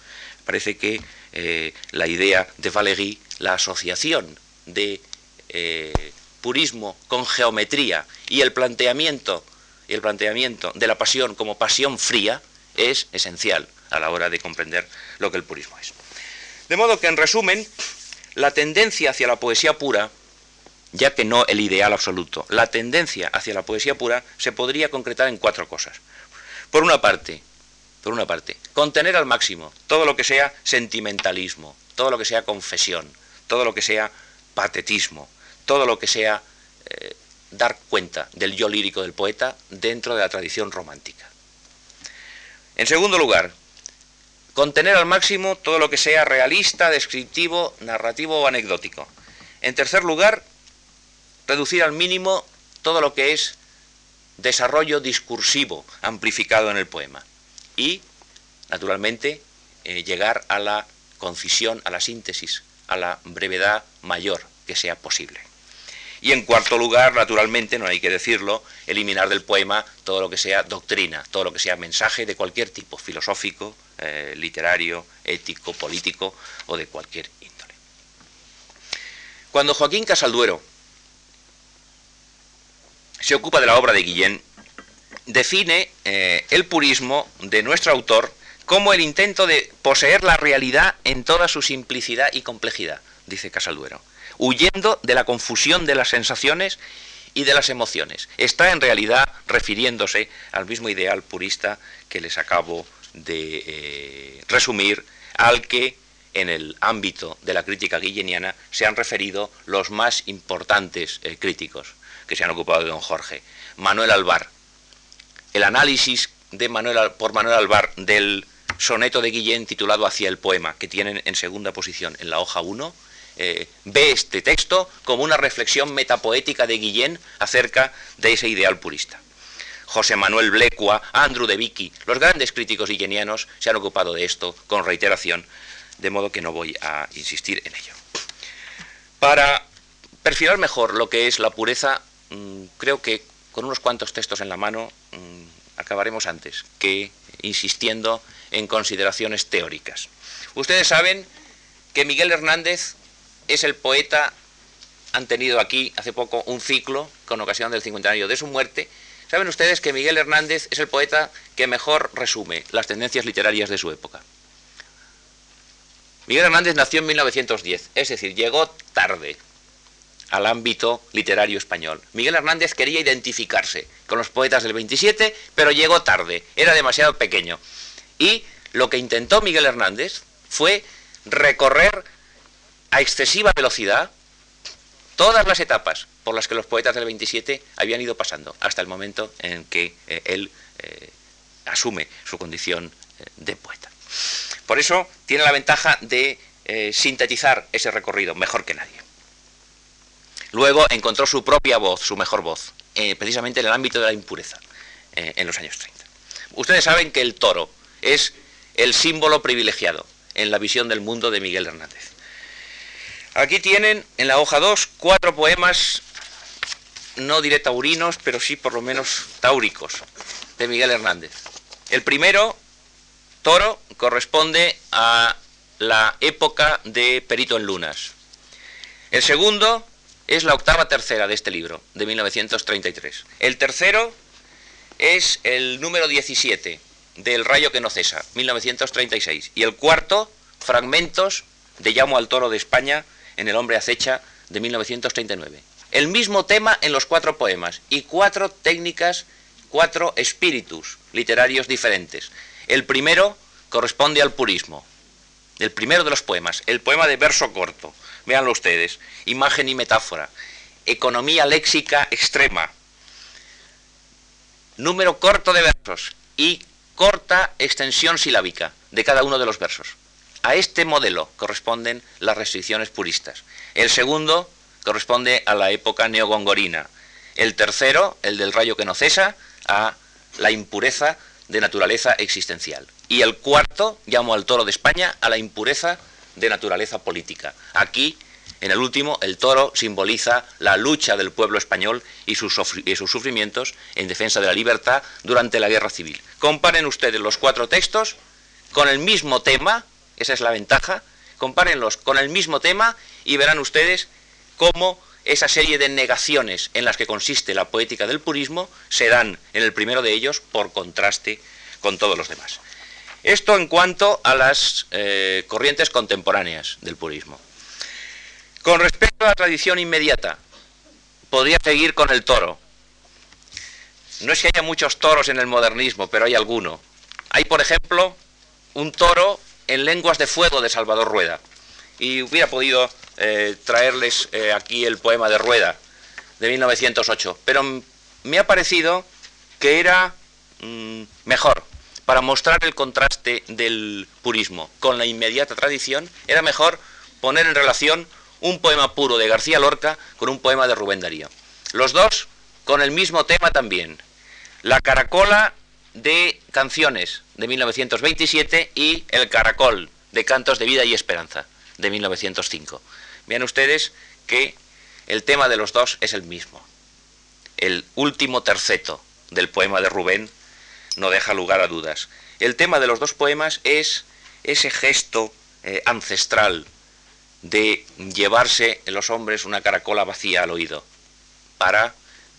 Parece que eh, la idea de Valéry, la asociación de eh, purismo con geometría y el planteamiento, y el planteamiento de la pasión como pasión fría es esencial a la hora de comprender lo que el purismo es. De modo que, en resumen, la tendencia hacia la poesía pura, ya que no el ideal absoluto, la tendencia hacia la poesía pura se podría concretar en cuatro cosas. Por una parte, por una parte, contener al máximo todo lo que sea sentimentalismo, todo lo que sea confesión, todo lo que sea patetismo, todo lo que sea eh, dar cuenta del yo lírico del poeta dentro de la tradición romántica. En segundo lugar, contener al máximo todo lo que sea realista, descriptivo, narrativo o anecdótico. En tercer lugar, reducir al mínimo todo lo que es desarrollo discursivo amplificado en el poema y, naturalmente, eh, llegar a la concisión, a la síntesis, a la brevedad mayor que sea posible. Y en cuarto lugar, naturalmente, no hay que decirlo, eliminar del poema todo lo que sea doctrina, todo lo que sea mensaje de cualquier tipo, filosófico, eh, literario, ético, político o de cualquier índole. Cuando Joaquín Casalduero se ocupa de la obra de Guillén, define eh, el purismo de nuestro autor como el intento de poseer la realidad en toda su simplicidad y complejidad, dice Casalduero, huyendo de la confusión de las sensaciones y de las emociones. Está en realidad refiriéndose al mismo ideal purista que les acabo de eh, resumir, al que en el ámbito de la crítica guilleniana se han referido los más importantes eh, críticos que se han ocupado de don Jorge. Manuel Alvar, el análisis de Manuel, por Manuel Alvar del soneto de Guillén titulado Hacia el poema, que tienen en segunda posición en la hoja 1, eh, ve este texto como una reflexión metapoética de Guillén acerca de ese ideal purista. José Manuel Blecua, Andrew de Vicky, los grandes críticos guillenianos se han ocupado de esto con reiteración, de modo que no voy a insistir en ello. Para perfilar mejor lo que es la pureza, mm, creo que con unos cuantos textos en la mano mm, acabaremos antes que insistiendo en consideraciones teóricas. Ustedes saben que Miguel Hernández es el poeta, han tenido aquí hace poco un ciclo con ocasión del cincuentenario de su muerte. Saben ustedes que Miguel Hernández es el poeta que mejor resume las tendencias literarias de su época. Miguel Hernández nació en 1910, es decir, llegó tarde al ámbito literario español. Miguel Hernández quería identificarse con los poetas del 27, pero llegó tarde, era demasiado pequeño. Y lo que intentó Miguel Hernández fue recorrer a excesiva velocidad todas las etapas por las que los poetas del 27 habían ido pasando, hasta el momento en que eh, él eh, asume su condición eh, de poeta. Por eso tiene la ventaja de sintetizar ese recorrido mejor que nadie. Luego encontró su propia voz, su mejor voz, precisamente en el ámbito de la impureza, en los años 30. Ustedes saben que el toro es el símbolo privilegiado en la visión del mundo de Miguel Hernández. Aquí tienen en la hoja 2 cuatro poemas, no diré taurinos, pero sí por lo menos táuricos, de Miguel Hernández. El primero, Toro, corresponde a la época de Perito en Lunas. El segundo, es la octava tercera de este libro, de 1933. El tercero es el número 17, del Rayo que no cesa, 1936. Y el cuarto, Fragmentos de Llamo al Toro de España en El hombre acecha de 1939. El mismo tema en los cuatro poemas y cuatro técnicas, cuatro espíritus literarios diferentes. El primero corresponde al purismo, el primero de los poemas, el poema de verso corto. Véanlo ustedes, imagen y metáfora, economía léxica extrema, número corto de versos y corta extensión silábica de cada uno de los versos. A este modelo corresponden las restricciones puristas. El segundo corresponde a la época neogongorina. El tercero, el del rayo que no cesa, a la impureza de naturaleza existencial. Y el cuarto, llamo al toro de España, a la impureza de naturaleza política. Aquí, en el último, el toro simboliza la lucha del pueblo español y sus, y sus sufrimientos en defensa de la libertad durante la guerra civil. Comparen ustedes los cuatro textos con el mismo tema, esa es la ventaja, compárenlos con el mismo tema y verán ustedes cómo esa serie de negaciones en las que consiste la poética del purismo se dan en el primero de ellos por contraste con todos los demás. Esto en cuanto a las eh, corrientes contemporáneas del purismo. Con respecto a la tradición inmediata, podría seguir con el toro. No es que haya muchos toros en el modernismo, pero hay alguno. Hay, por ejemplo, un toro en lenguas de fuego de Salvador Rueda. Y hubiera podido eh, traerles eh, aquí el poema de Rueda de 1908, pero me ha parecido que era mm, mejor para mostrar el contraste del purismo con la inmediata tradición, era mejor poner en relación un poema puro de García Lorca con un poema de Rubén Darío. Los dos con el mismo tema también. La caracola de canciones de 1927 y El caracol de cantos de vida y esperanza de 1905. Vean ustedes que el tema de los dos es el mismo. El último terceto del poema de Rubén no deja lugar a dudas. El tema de los dos poemas es ese gesto eh, ancestral de llevarse en los hombres una caracola vacía al oído, para,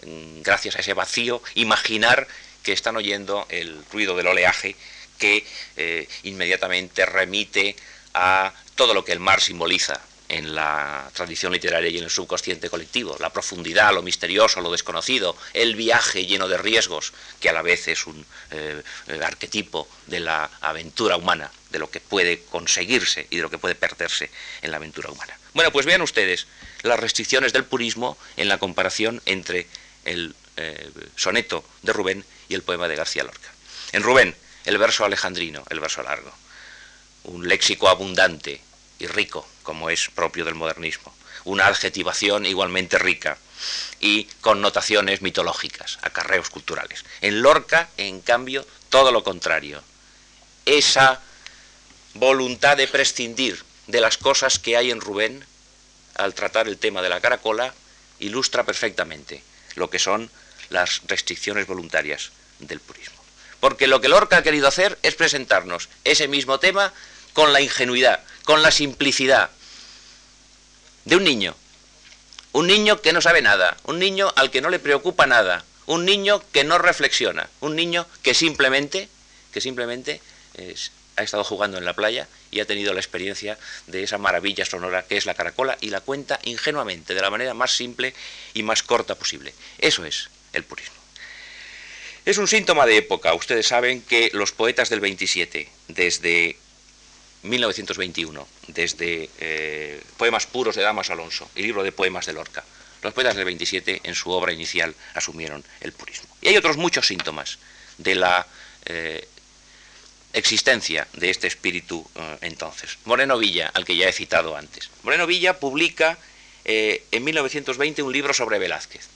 mm, gracias a ese vacío, imaginar que están oyendo el ruido del oleaje que eh, inmediatamente remite a todo lo que el mar simboliza, en la tradición literaria y en el subconsciente colectivo, la profundidad, lo misterioso, lo desconocido, el viaje lleno de riesgos, que a la vez es un eh, arquetipo de la aventura humana, de lo que puede conseguirse y de lo que puede perderse en la aventura humana. Bueno, pues vean ustedes las restricciones del purismo en la comparación entre el eh, soneto de Rubén y el poema de García Lorca. En Rubén, el verso alejandrino, el verso largo, un léxico abundante, y rico, como es propio del modernismo. Una adjetivación igualmente rica y connotaciones mitológicas, acarreos culturales. En Lorca, en cambio, todo lo contrario. Esa voluntad de prescindir de las cosas que hay en Rubén al tratar el tema de la caracola ilustra perfectamente lo que son las restricciones voluntarias del purismo. Porque lo que Lorca ha querido hacer es presentarnos ese mismo tema con la ingenuidad, con la simplicidad de un niño. Un niño que no sabe nada, un niño al que no le preocupa nada, un niño que no reflexiona, un niño que simplemente, que simplemente ha estado jugando en la playa y ha tenido la experiencia de esa maravilla sonora que es la caracola y la cuenta ingenuamente, de la manera más simple y más corta posible. Eso es el purismo. Es un síntoma de época. Ustedes saben que los poetas del 27, desde 1921, desde eh, Poemas puros de Damas Alonso y libro de poemas de Lorca. Los poetas del 27 en su obra inicial asumieron el purismo. Y hay otros muchos síntomas de la eh, existencia de este espíritu eh, entonces. Moreno Villa, al que ya he citado antes. Moreno Villa publica en 1920 un libro sobre Velázquez.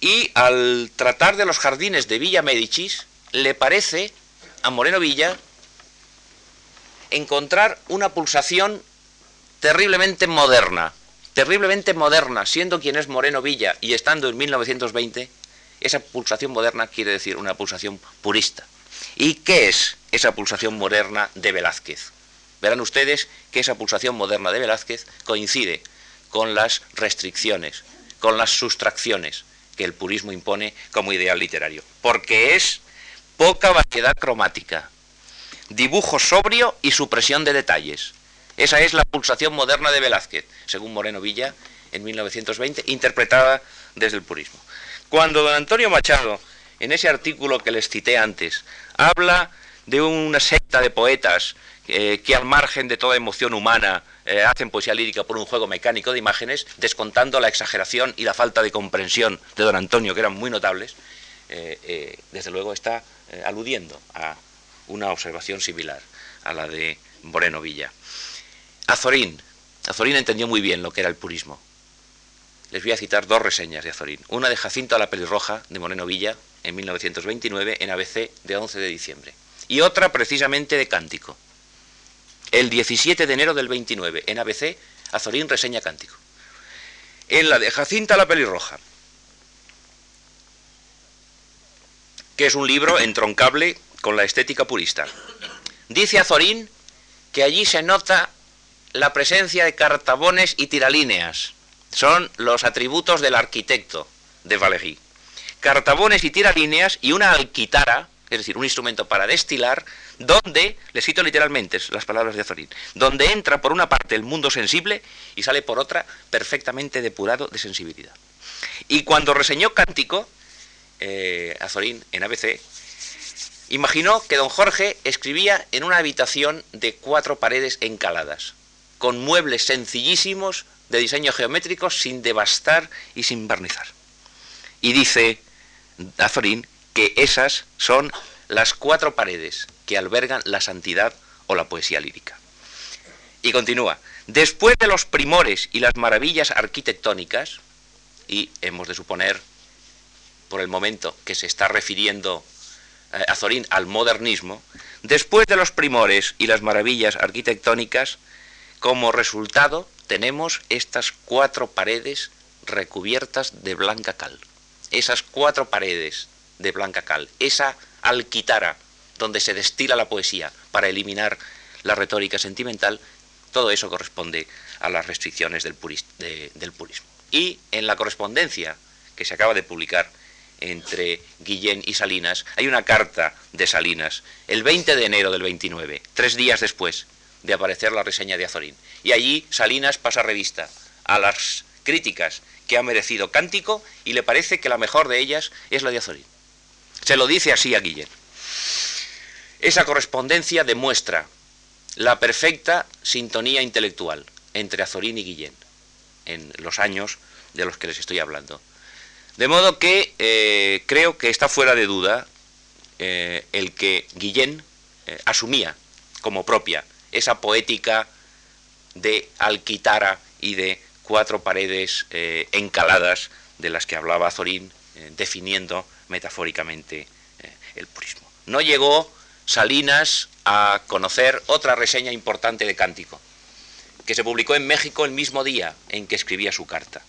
Y al tratar de los jardines de Villa Médicis, le parece a Moreno Villa encontrar una pulsación terriblemente moderna, terriblemente moderna, siendo quien es Moreno Villa y estando en 1920, esa pulsación moderna quiere decir una pulsación purista. ¿Y qué es esa pulsación moderna de Velázquez? Verán ustedes que esa pulsación moderna de Velázquez coincide con las restricciones, con las sustracciones que el purismo impone como ideal literario, porque es poca variedad cromática, dibujo sobrio y supresión de detalles. Esa es la pulsación moderna de Velázquez, según Moreno Villa en 1920, interpretada desde el purismo. Cuando don Antonio Machado, en ese artículo que les cité antes, habla de una secta de poetas eh, que al margen de toda emoción humana eh, hacen poesía lírica por un juego mecánico de imágenes, descontando la exageración y la falta de comprensión de don Antonio, que eran muy notables, eh, desde luego está aludiendo a una observación similar a la de Moreno Villa. Azorín. Azorín entendió muy bien lo que era el purismo. Les voy a citar dos reseñas de Azorín. Una de Jacinto a la pelirroja, de Moreno Villa, en 1929, en ABC de 11 de diciembre. Y otra precisamente de Cántico. El 17 de enero del 29, en ABC, Azorín reseña Cántico. En la de Jacinta la pelirroja, que es un libro entroncable con la estética purista. Dice Azorín que allí se nota la presencia de cartabones y tiralíneas. Son los atributos del arquitecto de Valéry. Cartabones y tiralíneas y una alquitara, es decir, un instrumento para destilar, donde, le cito literalmente las palabras de Azorín, donde entra por una parte el mundo sensible y sale por otra perfectamente depurado de sensibilidad. Y cuando reseñó Cántico, eh, Azorín en ABC, imaginó que don Jorge escribía en una habitación de cuatro paredes encaladas con muebles sencillísimos de diseño geométrico sin devastar y sin barnizar. Y dice Azorín que esas son las cuatro paredes que albergan la santidad o la poesía lírica. Y continúa, después de los primores y las maravillas arquitectónicas, y hemos de suponer por el momento que se está refiriendo eh, Azorín al modernismo, después de los primores y las maravillas arquitectónicas, como resultado tenemos estas cuatro paredes recubiertas de blanca cal. Esas cuatro paredes de blanca cal, esa alquitara donde se destila la poesía para eliminar la retórica sentimental, todo eso corresponde a las restricciones del, purismo. Y en la correspondencia que se acaba de publicar entre Guillén y Salinas, hay una carta de Salinas, el 20 de enero del 29, tres días después, de aparecer la reseña de Azorín. Y allí Salinas pasa revista a las críticas que ha merecido Cántico y le parece que la mejor de ellas es la de Azorín. Se lo dice así a Guillén. Esa correspondencia demuestra la perfecta sintonía intelectual entre Azorín y Guillén en los años de los que les estoy hablando. De modo que eh, creo que está fuera de duda eh, el que Guillén eh, asumía como propia esa poética de alquitara y de cuatro paredes encaladas de las que hablaba Zorín, eh, definiendo metafóricamente eh, el purismo. No llegó Salinas a conocer otra reseña importante de Cántico, que se publicó en México el mismo día en que escribía su carta.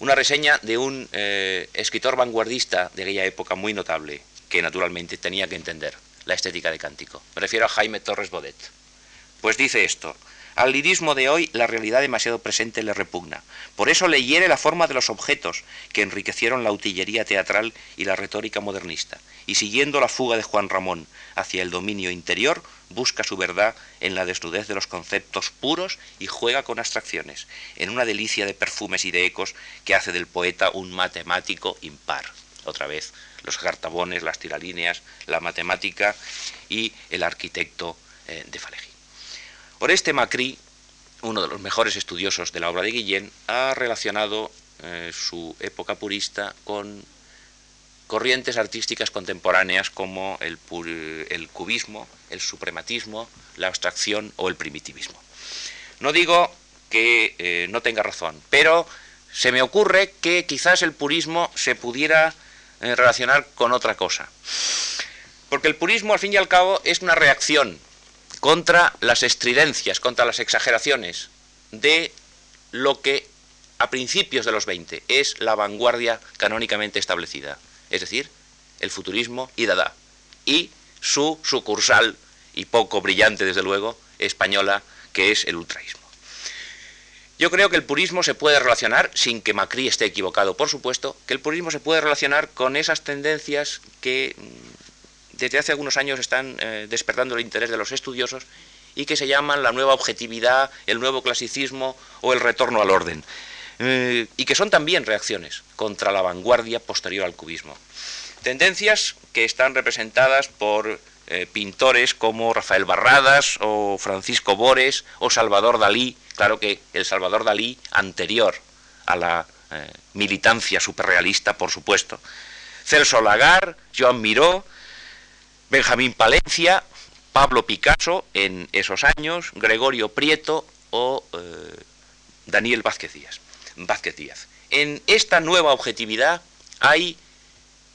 Una reseña de un escritor vanguardista de aquella época muy notable, que naturalmente tenía que entender la estética de Cántico. Me refiero a Jaime Torres Bodet. Pues dice esto, al lirismo de hoy la realidad demasiado presente le repugna. Por eso le hiere la forma de los objetos que enriquecieron la utillería teatral y la retórica modernista. Y siguiendo la fuga de Juan Ramón hacia el dominio interior, busca su verdad en la desnudez de los conceptos puros y juega con abstracciones, en una delicia de perfumes y de ecos que hace del poeta un matemático impar. Otra vez, los cartabones, las tiralíneas, la matemática y el arquitecto eh, de Faleji. Oreste Macri, uno de los mejores estudiosos de la obra de Guillén, ha relacionado eh, su época purista con corrientes artísticas contemporáneas como el, cubismo, el suprematismo, la abstracción o el primitivismo. No digo que eh, no tenga razón, pero se me ocurre que quizás el purismo se pudiera eh, relacionar con otra cosa. Porque el purismo, al fin y al cabo, es una reacción contra las estridencias, contra las exageraciones de lo que a principios de los 20 es la vanguardia canónicamente establecida, es decir, el futurismo y Dada, y su sucursal, y poco brillante desde luego, española, que es el ultraísmo. Yo creo que el purismo se puede relacionar, sin que Macri esté equivocado, por supuesto, que el purismo se puede relacionar con esas tendencias que desde hace algunos años están eh, despertando el interés de los estudiosos y que se llaman la nueva objetividad, el nuevo clasicismo o el retorno al orden. Eh, y que son también reacciones contra la vanguardia posterior al cubismo. Tendencias que están representadas por eh, pintores como Rafael Barradas o Francisco Bores o Salvador Dalí, claro que el Salvador Dalí anterior a la militancia superrealista, por supuesto. Celso Lagar, Joan Miró, Benjamín Palencia, Pablo Picasso en esos años, Gregorio Prieto o Daniel Vázquez Díaz. Vázquez Díaz. En esta nueva objetividad hay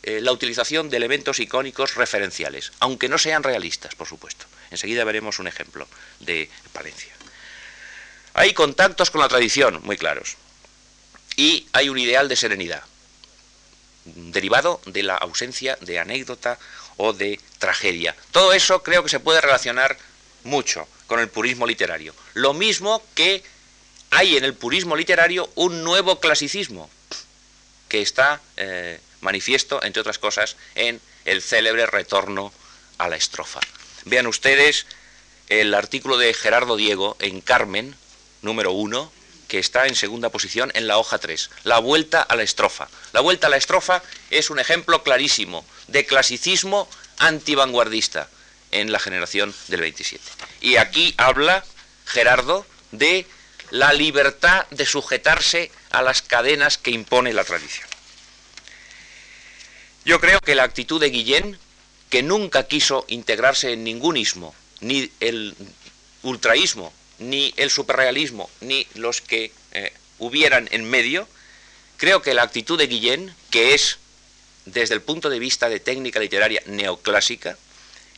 eh, la utilización de elementos icónicos referenciales, aunque no sean realistas, por supuesto. Enseguida veremos un ejemplo de Palencia. Hay contactos con la tradición muy claros y hay un ideal de serenidad, derivado de la ausencia de anécdota o de tragedia. Todo eso creo que se puede relacionar mucho con el purismo literario. Lo mismo que hay en el purismo literario un nuevo clasicismo que está eh, manifiesto, entre otras cosas, en el célebre retorno a la estrofa. Vean ustedes el artículo de Gerardo Diego en Carmen, número 1, que está en segunda posición en la hoja 3, la vuelta a la estrofa. La vuelta a la estrofa es un ejemplo clarísimo de clasicismo antivanguardista en la generación del 27. Y aquí habla Gerardo de la libertad de sujetarse a las cadenas que impone la tradición. Yo creo que la actitud de Guillén, que nunca quiso integrarse en ningún ismo, ni el ultraísmo, ni el superrealismo, ni los que eh, hubieran en medio, creo que la actitud de Guillén, que es desde el punto de vista de técnica literaria neoclásica,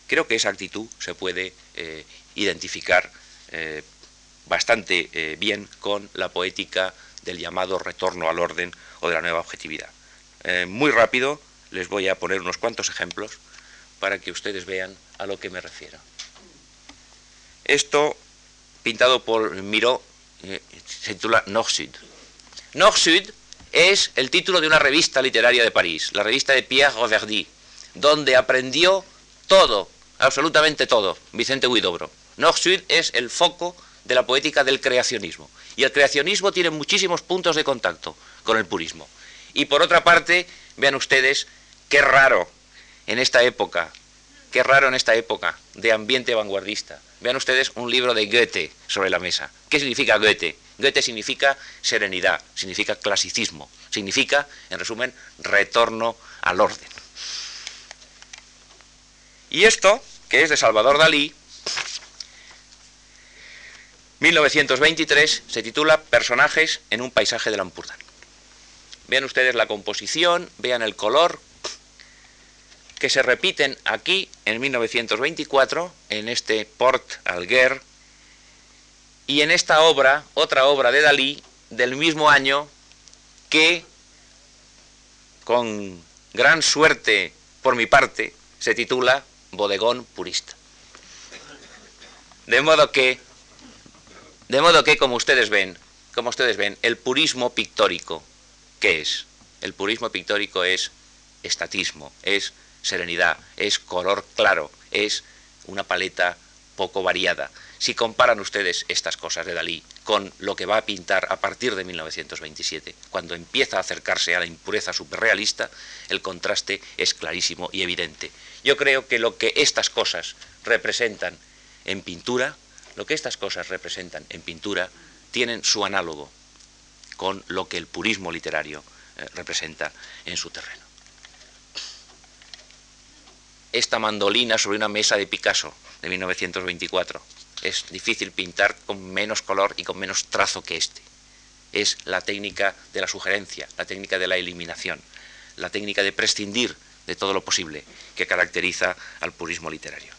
creo que esa actitud se puede eh, identificar eh, bastante bien con la poética del llamado retorno al orden o de la nueva objetividad. Muy rápido les voy a poner unos cuantos ejemplos para que ustedes vean a lo que me refiero. Esto, pintado por Miró, eh, se titula Nord-Sud. Nord-Sud es el título de una revista literaria de París, la revista de Pierre Roverdy, donde aprendió todo, absolutamente todo, Vicente Huidobro. Nord-Sud es el foco de la poética del creacionismo. Y el creacionismo tiene muchísimos puntos de contacto con el purismo. Y por otra parte, vean ustedes qué raro en esta época, qué raro en esta época de ambiente vanguardista. Vean ustedes un libro de Goethe sobre la mesa. ¿Qué significa Goethe? Goethe significa serenidad, significa clasicismo, significa, en resumen, retorno al orden. Y esto, que es de Salvador Dalí, 1923 se titula Personajes en un paisaje de Lampurdán. Vean ustedes la composición, vean el color, que se repiten aquí en 1924, en este Port Alger, y en esta obra, otra obra de Dalí, del mismo año, que con gran suerte por mi parte se titula Bodegón Purista. De modo que de modo que, como ustedes ven, como ustedes ven, el purismo pictórico, ¿qué es? El purismo pictórico es estatismo, es serenidad, es color claro, es una paleta poco variada. Si comparan ustedes estas cosas de Dalí con lo que va a pintar a partir de 1927, cuando empieza a acercarse a la impureza superrealista, el contraste es clarísimo y evidente. Yo creo que lo que estas cosas representan en pintura lo que estas cosas representan en pintura tienen su análogo con lo que el purismo literario eh, representa en su terreno. Esta mandolina sobre una mesa de Picasso de 1924 es difícil pintar con menos color y con menos trazo que este. Es la técnica de la sugerencia, la técnica de la eliminación, la técnica de prescindir de todo lo posible que caracteriza al purismo literario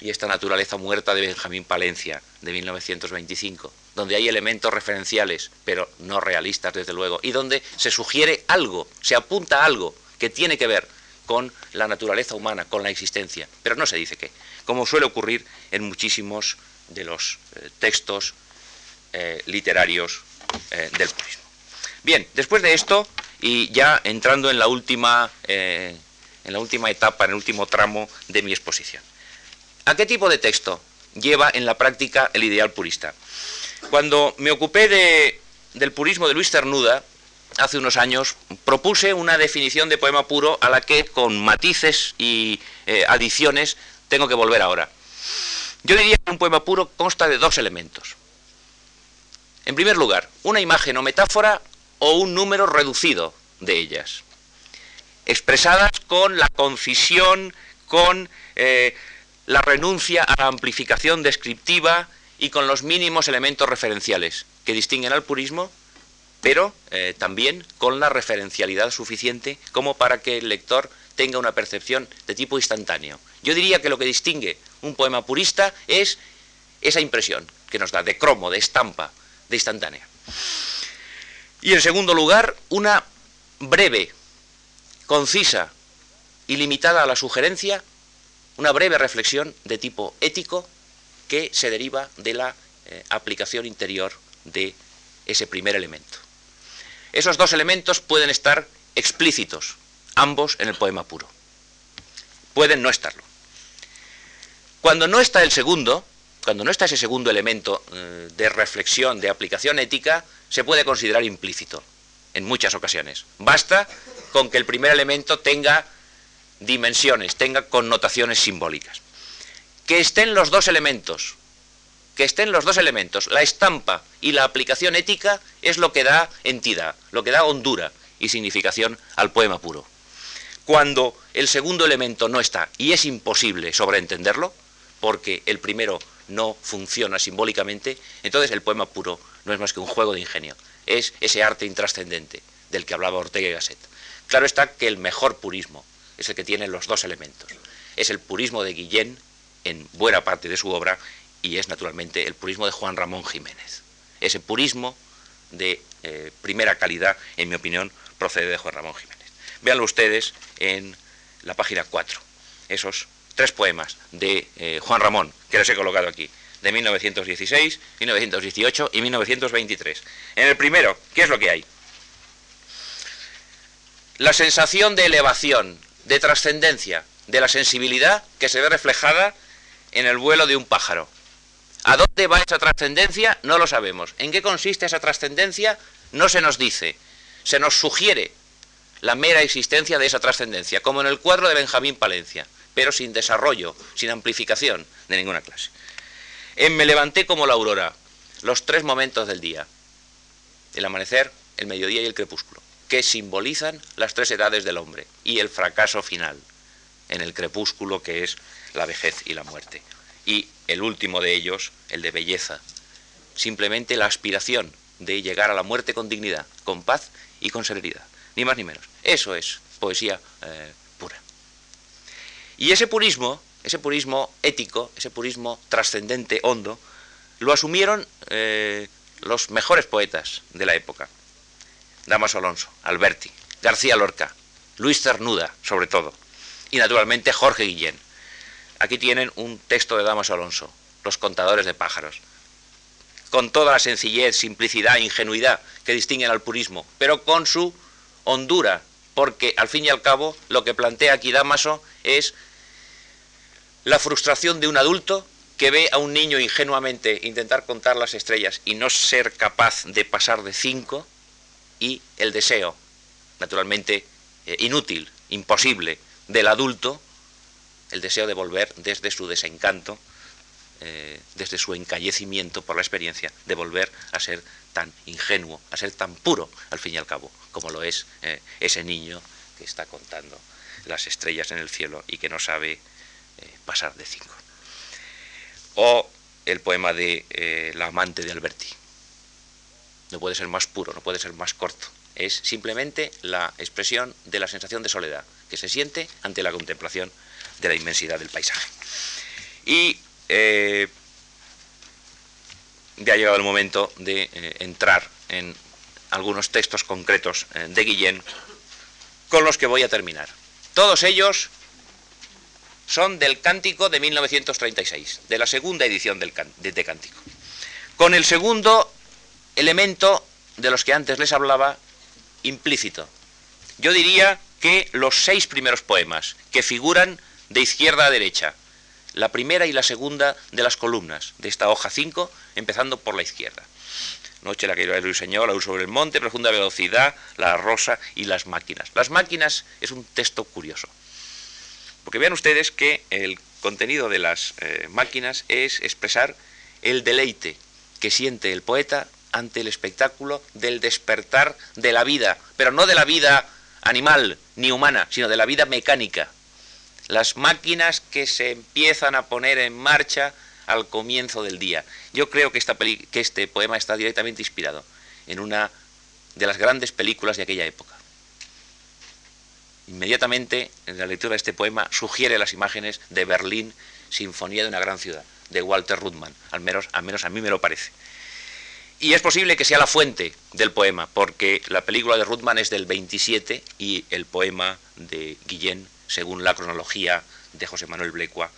y esta naturaleza muerta de Benjamín Palencia, de 1925, donde hay elementos referenciales, pero no realistas desde luego, y donde se sugiere algo, se apunta algo que tiene que ver con la naturaleza humana, con la existencia, pero no se dice qué, como suele ocurrir en muchísimos de los eh, textos eh, literarios eh, del purismo. Bien, después de esto, y ya entrando en la última en la última etapa, en el último tramo de mi exposición. ¿A qué tipo de texto lleva en la práctica el ideal purista? Cuando me ocupé del purismo de Luis Cernuda, hace unos años, propuse una definición de poema puro a la que, con matices y eh, adiciones, tengo que volver ahora. Yo diría que un poema puro consta de dos elementos. En primer lugar, una imagen o metáfora o un número reducido de ellas, expresadas con la concisión, con eh, la renuncia a la amplificación descriptiva y con los mínimos elementos referenciales que distinguen al purismo, pero eh, también con la referencialidad suficiente como para que el lector tenga una percepción de tipo instantáneo. Yo diría que lo que distingue un poema purista es esa impresión que nos da de cromo, de estampa, de instantánea. Y en segundo lugar, una breve, concisa y limitada a la sugerencia, una breve reflexión de tipo ético que se deriva de la eh, aplicación interior de ese primer elemento. Esos dos elementos pueden estar explícitos, ambos en el poema puro. Pueden no estarlo. Cuando no está el segundo, cuando no está ese segundo elemento eh, de reflexión, de aplicación ética, se puede considerar implícito en muchas ocasiones. Basta con que el primer elemento tenga dimensiones, tenga connotaciones simbólicas. Que estén los dos elementos, que estén los dos elementos, la estampa y la aplicación ética, es lo que da entidad, lo que da hondura y significación al poema puro. Cuando el segundo elemento no está y es imposible sobreentenderlo, porque el primero no funciona simbólicamente, entonces el poema puro no es más que un juego de ingenio, es ese arte intrascendente del que hablaba Ortega y Gasset. Claro está que el mejor purismo es el que tiene los dos elementos. Es el purismo de Guillén en buena parte de su obra y es naturalmente el purismo de Juan Ramón Jiménez. Ese purismo de eh, primera calidad, en mi opinión, procede de Juan Ramón Jiménez. Véanlo ustedes en la página 4, esos tres poemas de eh, Juan Ramón, que les he colocado aquí, de 1916, 1918 y 1923. En el primero, ¿qué es lo que hay? La sensación de elevación, de trascendencia, de la sensibilidad que se ve reflejada en el vuelo de un pájaro. ¿A dónde va esa trascendencia? No lo sabemos. ¿En qué consiste esa trascendencia? No se nos dice. Se nos sugiere la mera existencia de esa trascendencia, como en el cuadro de Benjamín Palencia, pero sin desarrollo, sin amplificación de ninguna clase. En Me levanté como la aurora, los tres momentos del día, el amanecer, el mediodía y el crepúsculo, que simbolizan las tres edades del hombre y el fracaso final, en el crepúsculo que es la vejez y la muerte. Y el último de ellos, el de belleza, simplemente la aspiración de llegar a la muerte con dignidad, con paz y con serenidad, ni más ni menos. Eso es poesía eh, pura. Y ese purismo, ese purismo ético, ese purismo trascendente, hondo, lo asumieron eh, los mejores poetas de la época. Damaso Alonso, Alberti, García Lorca, Luis Cernuda, sobre todo, y naturalmente Jorge Guillén. Aquí tienen un texto de Damaso Alonso, Los contadores de pájaros, con toda la sencillez, simplicidad e ingenuidad que distinguen al purismo, pero con su hondura, porque al fin y al cabo lo que plantea aquí Damaso es la frustración de un adulto que ve a un niño ingenuamente intentar contar las estrellas y no ser capaz de pasar de cinco, y el deseo, naturalmente eh, inútil, imposible, del adulto, el deseo de volver desde su desencanto, eh, desde su encallecimiento por la experiencia, de volver a ser tan ingenuo, a ser tan puro, al fin y al cabo, como lo es eh, ese niño que está contando las estrellas en el cielo y que no sabe pasar de cinco. O el poema de La amante de Alberti. No puede ser más puro, no puede ser más corto. Es simplemente la expresión de la sensación de soledad que se siente ante la contemplación de la inmensidad del paisaje. Y eh, ya ha llegado el momento de eh, entrar en algunos textos concretos eh, de Guillén con los que voy a terminar. Todos ellos son del Cántico de 1936, de la segunda edición del de Cántico. Con el segundo elemento de los que antes les hablaba implícito. Yo diría que los seis primeros poemas, que figuran de izquierda a derecha, la primera y la segunda de las columnas de esta hoja 5, empezando por la izquierda. Noche la que el ruiseñor, la luz sobre el monte, profunda velocidad, la rosa y las máquinas. Las máquinas es un texto curioso. Porque vean ustedes que el contenido de las eh, máquinas es expresar el deleite que siente el poeta ante el espectáculo del despertar de la vida, pero no de la vida animal ni humana, sino de la vida mecánica. Las máquinas que se empiezan a poner en marcha al comienzo del día. Yo creo que, esta que este poema está directamente inspirado en una de las grandes películas de aquella época. Inmediatamente, en la lectura de este poema, sugiere las imágenes de Berlín, Sinfonía de una gran ciudad, de Walter Ruttmann, al menos, al menos a mí me lo parece. Y es posible que sea la fuente del poema, porque la película de Ruttmann es del 27 y el poema de Guillén, según la cronología de José Manuel Blecua,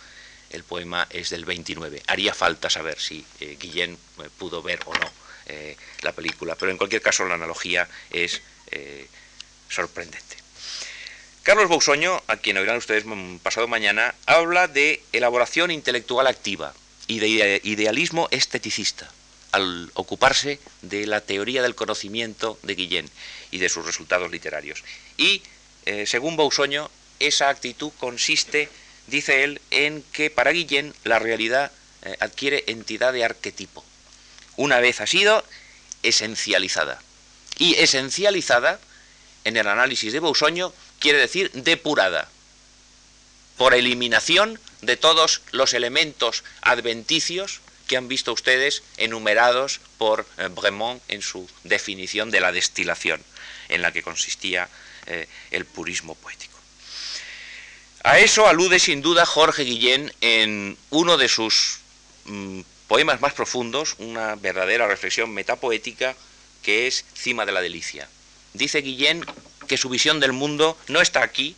el poema es del 29. Haría falta saber si eh, Guillén eh, pudo ver o no eh, la película, pero en cualquier caso la analogía es sorprendente. Carlos Bousoño, a quien oirán ustedes pasado mañana, habla de elaboración intelectual activa y de idealismo esteticista al ocuparse de la teoría del conocimiento de Guillén y de sus resultados literarios. Y, según Bousoño, esa actitud consiste dice él, en que para Guillén la realidad eh, adquiere entidad de arquetipo. Una vez ha sido esencializada. Y esencializada, en el análisis de Bousoño, quiere decir depurada, por eliminación de todos los elementos adventicios que han visto ustedes enumerados por eh, Bremont en su definición de la destilación, en la que consistía eh, el purismo poético. A eso alude sin duda Jorge Guillén en uno de sus mm, poemas más profundos, una verdadera reflexión metapoética que es Cima de la Delicia. Dice Guillén que su visión del mundo no está aquí,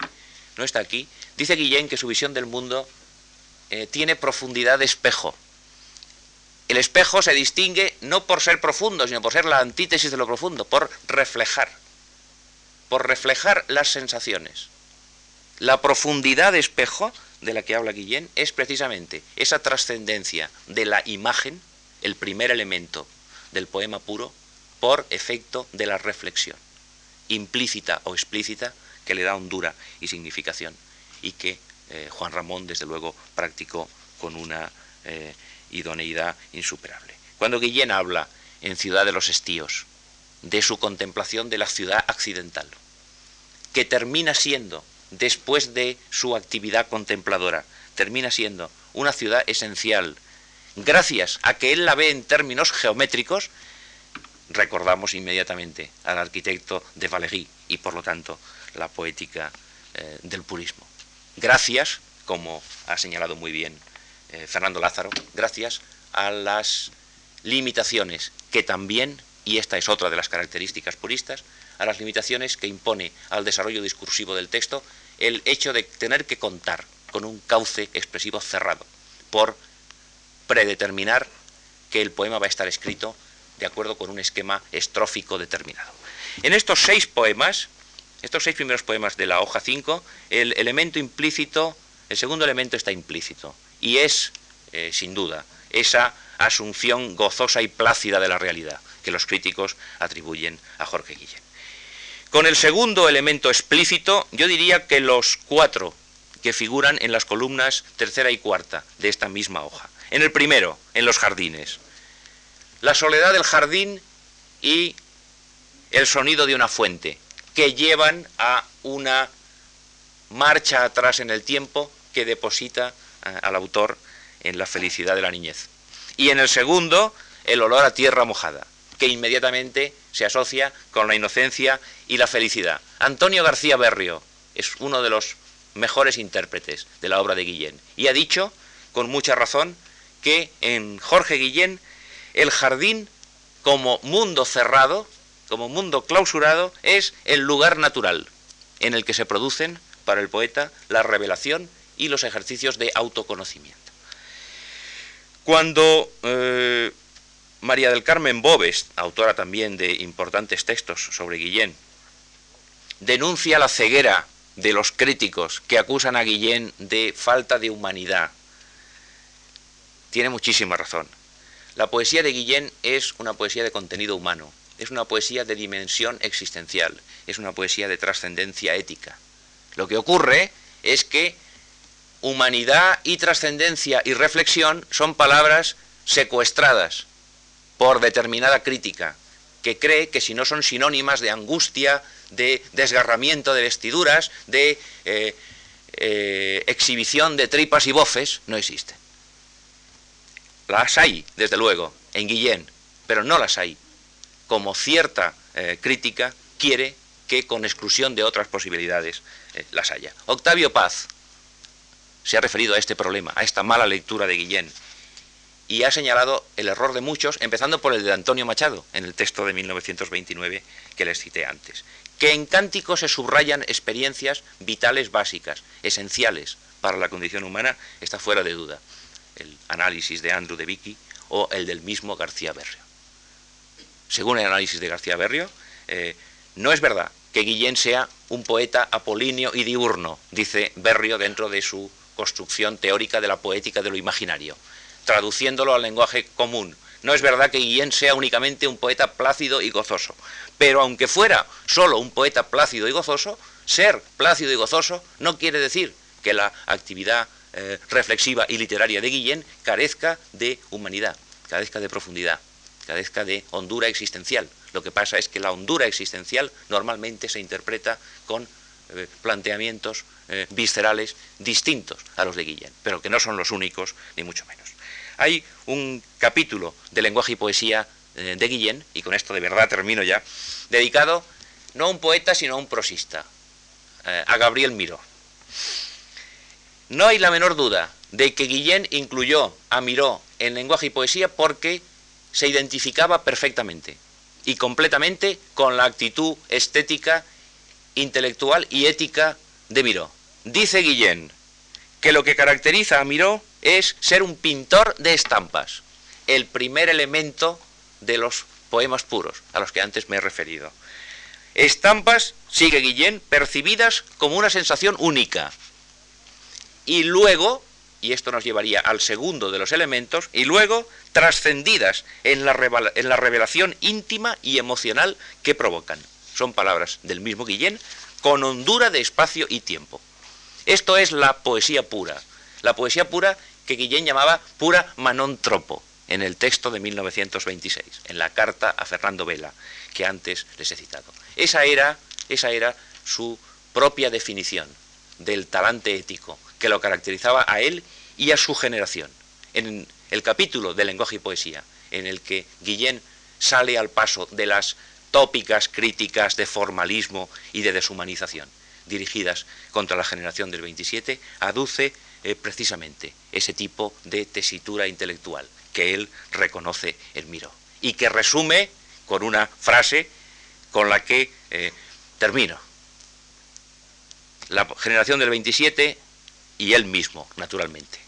no está aquí. Dice Guillén que su visión del mundo eh, tiene profundidad de espejo. El espejo se distingue no por ser profundo, sino por ser la antítesis de lo profundo, por reflejar, por reflejar las sensaciones. La profundidad de espejo de la que habla Guillén es precisamente esa trascendencia de la imagen, el primer elemento del poema puro, por efecto de la reflexión, implícita o explícita, que le da hondura y significación, y que eh, Juan Ramón, desde luego, practicó con una eh, idoneidad insuperable. Cuando Guillén habla en Ciudad de los Estíos de su contemplación de la ciudad accidental, que termina siendo después de su actividad contempladora. Termina siendo una ciudad esencial. Gracias a que él la ve en términos geométricos, recordamos inmediatamente al arquitecto de Valéry y por lo tanto la poética eh, del purismo. Gracias, como ha señalado muy bien eh, Fernando Lázaro, gracias a las limitaciones que también, y esta es otra de las características puristas, a las limitaciones que impone al desarrollo discursivo del texto el hecho de tener que contar con un cauce expresivo cerrado, por predeterminar que el poema va a estar escrito de acuerdo con un esquema estrófico determinado. En estos seis poemas, estos seis primeros poemas de la hoja 5, el elemento implícito, el segundo elemento está implícito, y es, eh, sin duda, esa asunción gozosa y plácida de la realidad que los críticos atribuyen a Jorge Guillén. Con el segundo elemento explícito, yo diría que los cuatro que figuran en las columnas tercera y cuarta de esta misma hoja. En el primero, en los jardines. La soledad del jardín y el sonido de una fuente, que llevan a una marcha atrás en el tiempo que deposita eh, al autor en la felicidad de la niñez. Y en el segundo, el olor a tierra mojada, que inmediatamente se asocia con la inocencia y la felicidad. Antonio García Berrio es uno de los mejores intérpretes de la obra de Guillén y ha dicho, con mucha razón, que en Jorge Guillén el jardín como mundo cerrado, como mundo clausurado, es el lugar natural en el que se producen para el poeta la revelación y los ejercicios de autoconocimiento. Cuando eh, María del Carmen Bobes, autora también de importantes textos sobre Guillén, denuncia la ceguera de los críticos que acusan a Guillén de falta de humanidad tiene muchísima razón. La poesía de Guillén es una poesía de contenido humano, es una poesía de dimensión existencial, es una poesía de trascendencia ética. Lo que ocurre es que humanidad y trascendencia y reflexión son palabras secuestradas por determinada crítica, que cree que si no son sinónimas de angustia, de desgarramiento de vestiduras, de eh, eh, exhibición de tripas y bofes, no existen. Las hay, desde luego, en Guillén, pero no las hay. Como cierta eh, crítica quiere que con exclusión de otras posibilidades las haya. Octavio Paz se ha referido a este problema, a esta mala lectura de Guillén, y ha señalado el error de muchos, empezando por el de Antonio Machado, en el texto de 1929 que les cité antes, que en cántico se subrayan experiencias vitales básicas, esenciales para la condición humana, está fuera de duda el análisis de Andrew de Vicky o el del mismo García Berrio. Según el análisis de García Berrio, eh, no es verdad que Guillén sea un poeta apolíneo y diurno, dice Berrio dentro de su construcción teórica de la poética de lo imaginario, traduciéndolo al lenguaje común. No es verdad que Guillén sea únicamente un poeta plácido y gozoso, pero aunque fuera solo un poeta plácido y gozoso, ser plácido y gozoso no quiere decir que la actividad eh, reflexiva y literaria de Guillén carezca de humanidad, carezca de profundidad, carezca de hondura existencial. Lo que pasa es que la hondura existencial normalmente se interpreta con eh, planteamientos eh, viscerales distintos a los de Guillén, pero que no son los únicos, ni mucho menos. Hay un capítulo de lenguaje y poesía de Guillén, y con esto de verdad termino ya, dedicado no a un poeta, sino a un prosista, a Gabriel Miró. No hay la menor duda de que Guillén incluyó a Miró en lenguaje y poesía porque se identificaba perfectamente y completamente con la actitud estética, intelectual y ética de Miró. Dice Guillén que lo que caracteriza a Miró es ser un pintor de estampas, el primer elemento de los poemas puros a los que antes me he referido. Estampas, sigue Guillén, percibidas como una sensación única, y luego, y esto nos llevaría al segundo de los elementos, y luego trascendidas en la, en la revelación íntima y emocional que provocan. Son palabras del mismo Guillén, con hondura de espacio y tiempo. Esto es la poesía pura, la poesía pura que Guillén llamaba pura manontropo en el texto de 1926, en la carta a Fernando Vela, que antes les he citado. Esa era, esa era su propia definición del talante ético, que lo caracterizaba a él y a su generación. En el capítulo de lenguaje y poesía, en el que Guillén sale al paso de las tópicas críticas de formalismo y de deshumanización dirigidas contra la generación del 27, aduce eh, precisamente ese tipo de tesitura intelectual que él reconoce en Miró y que resume con una frase con la que eh, termino. La generación del 27 y él mismo, naturalmente.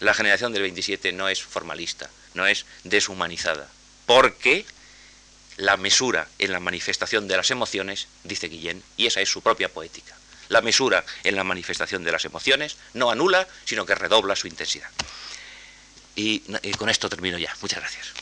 La generación del 27 no es formalista, no es deshumanizada, porque la mesura en la manifestación de las emociones, dice Guillén, y esa es su propia poética. La mesura en la manifestación de las emociones no anula, sino que redobla su intensidad. Y, con esto termino ya. Muchas gracias.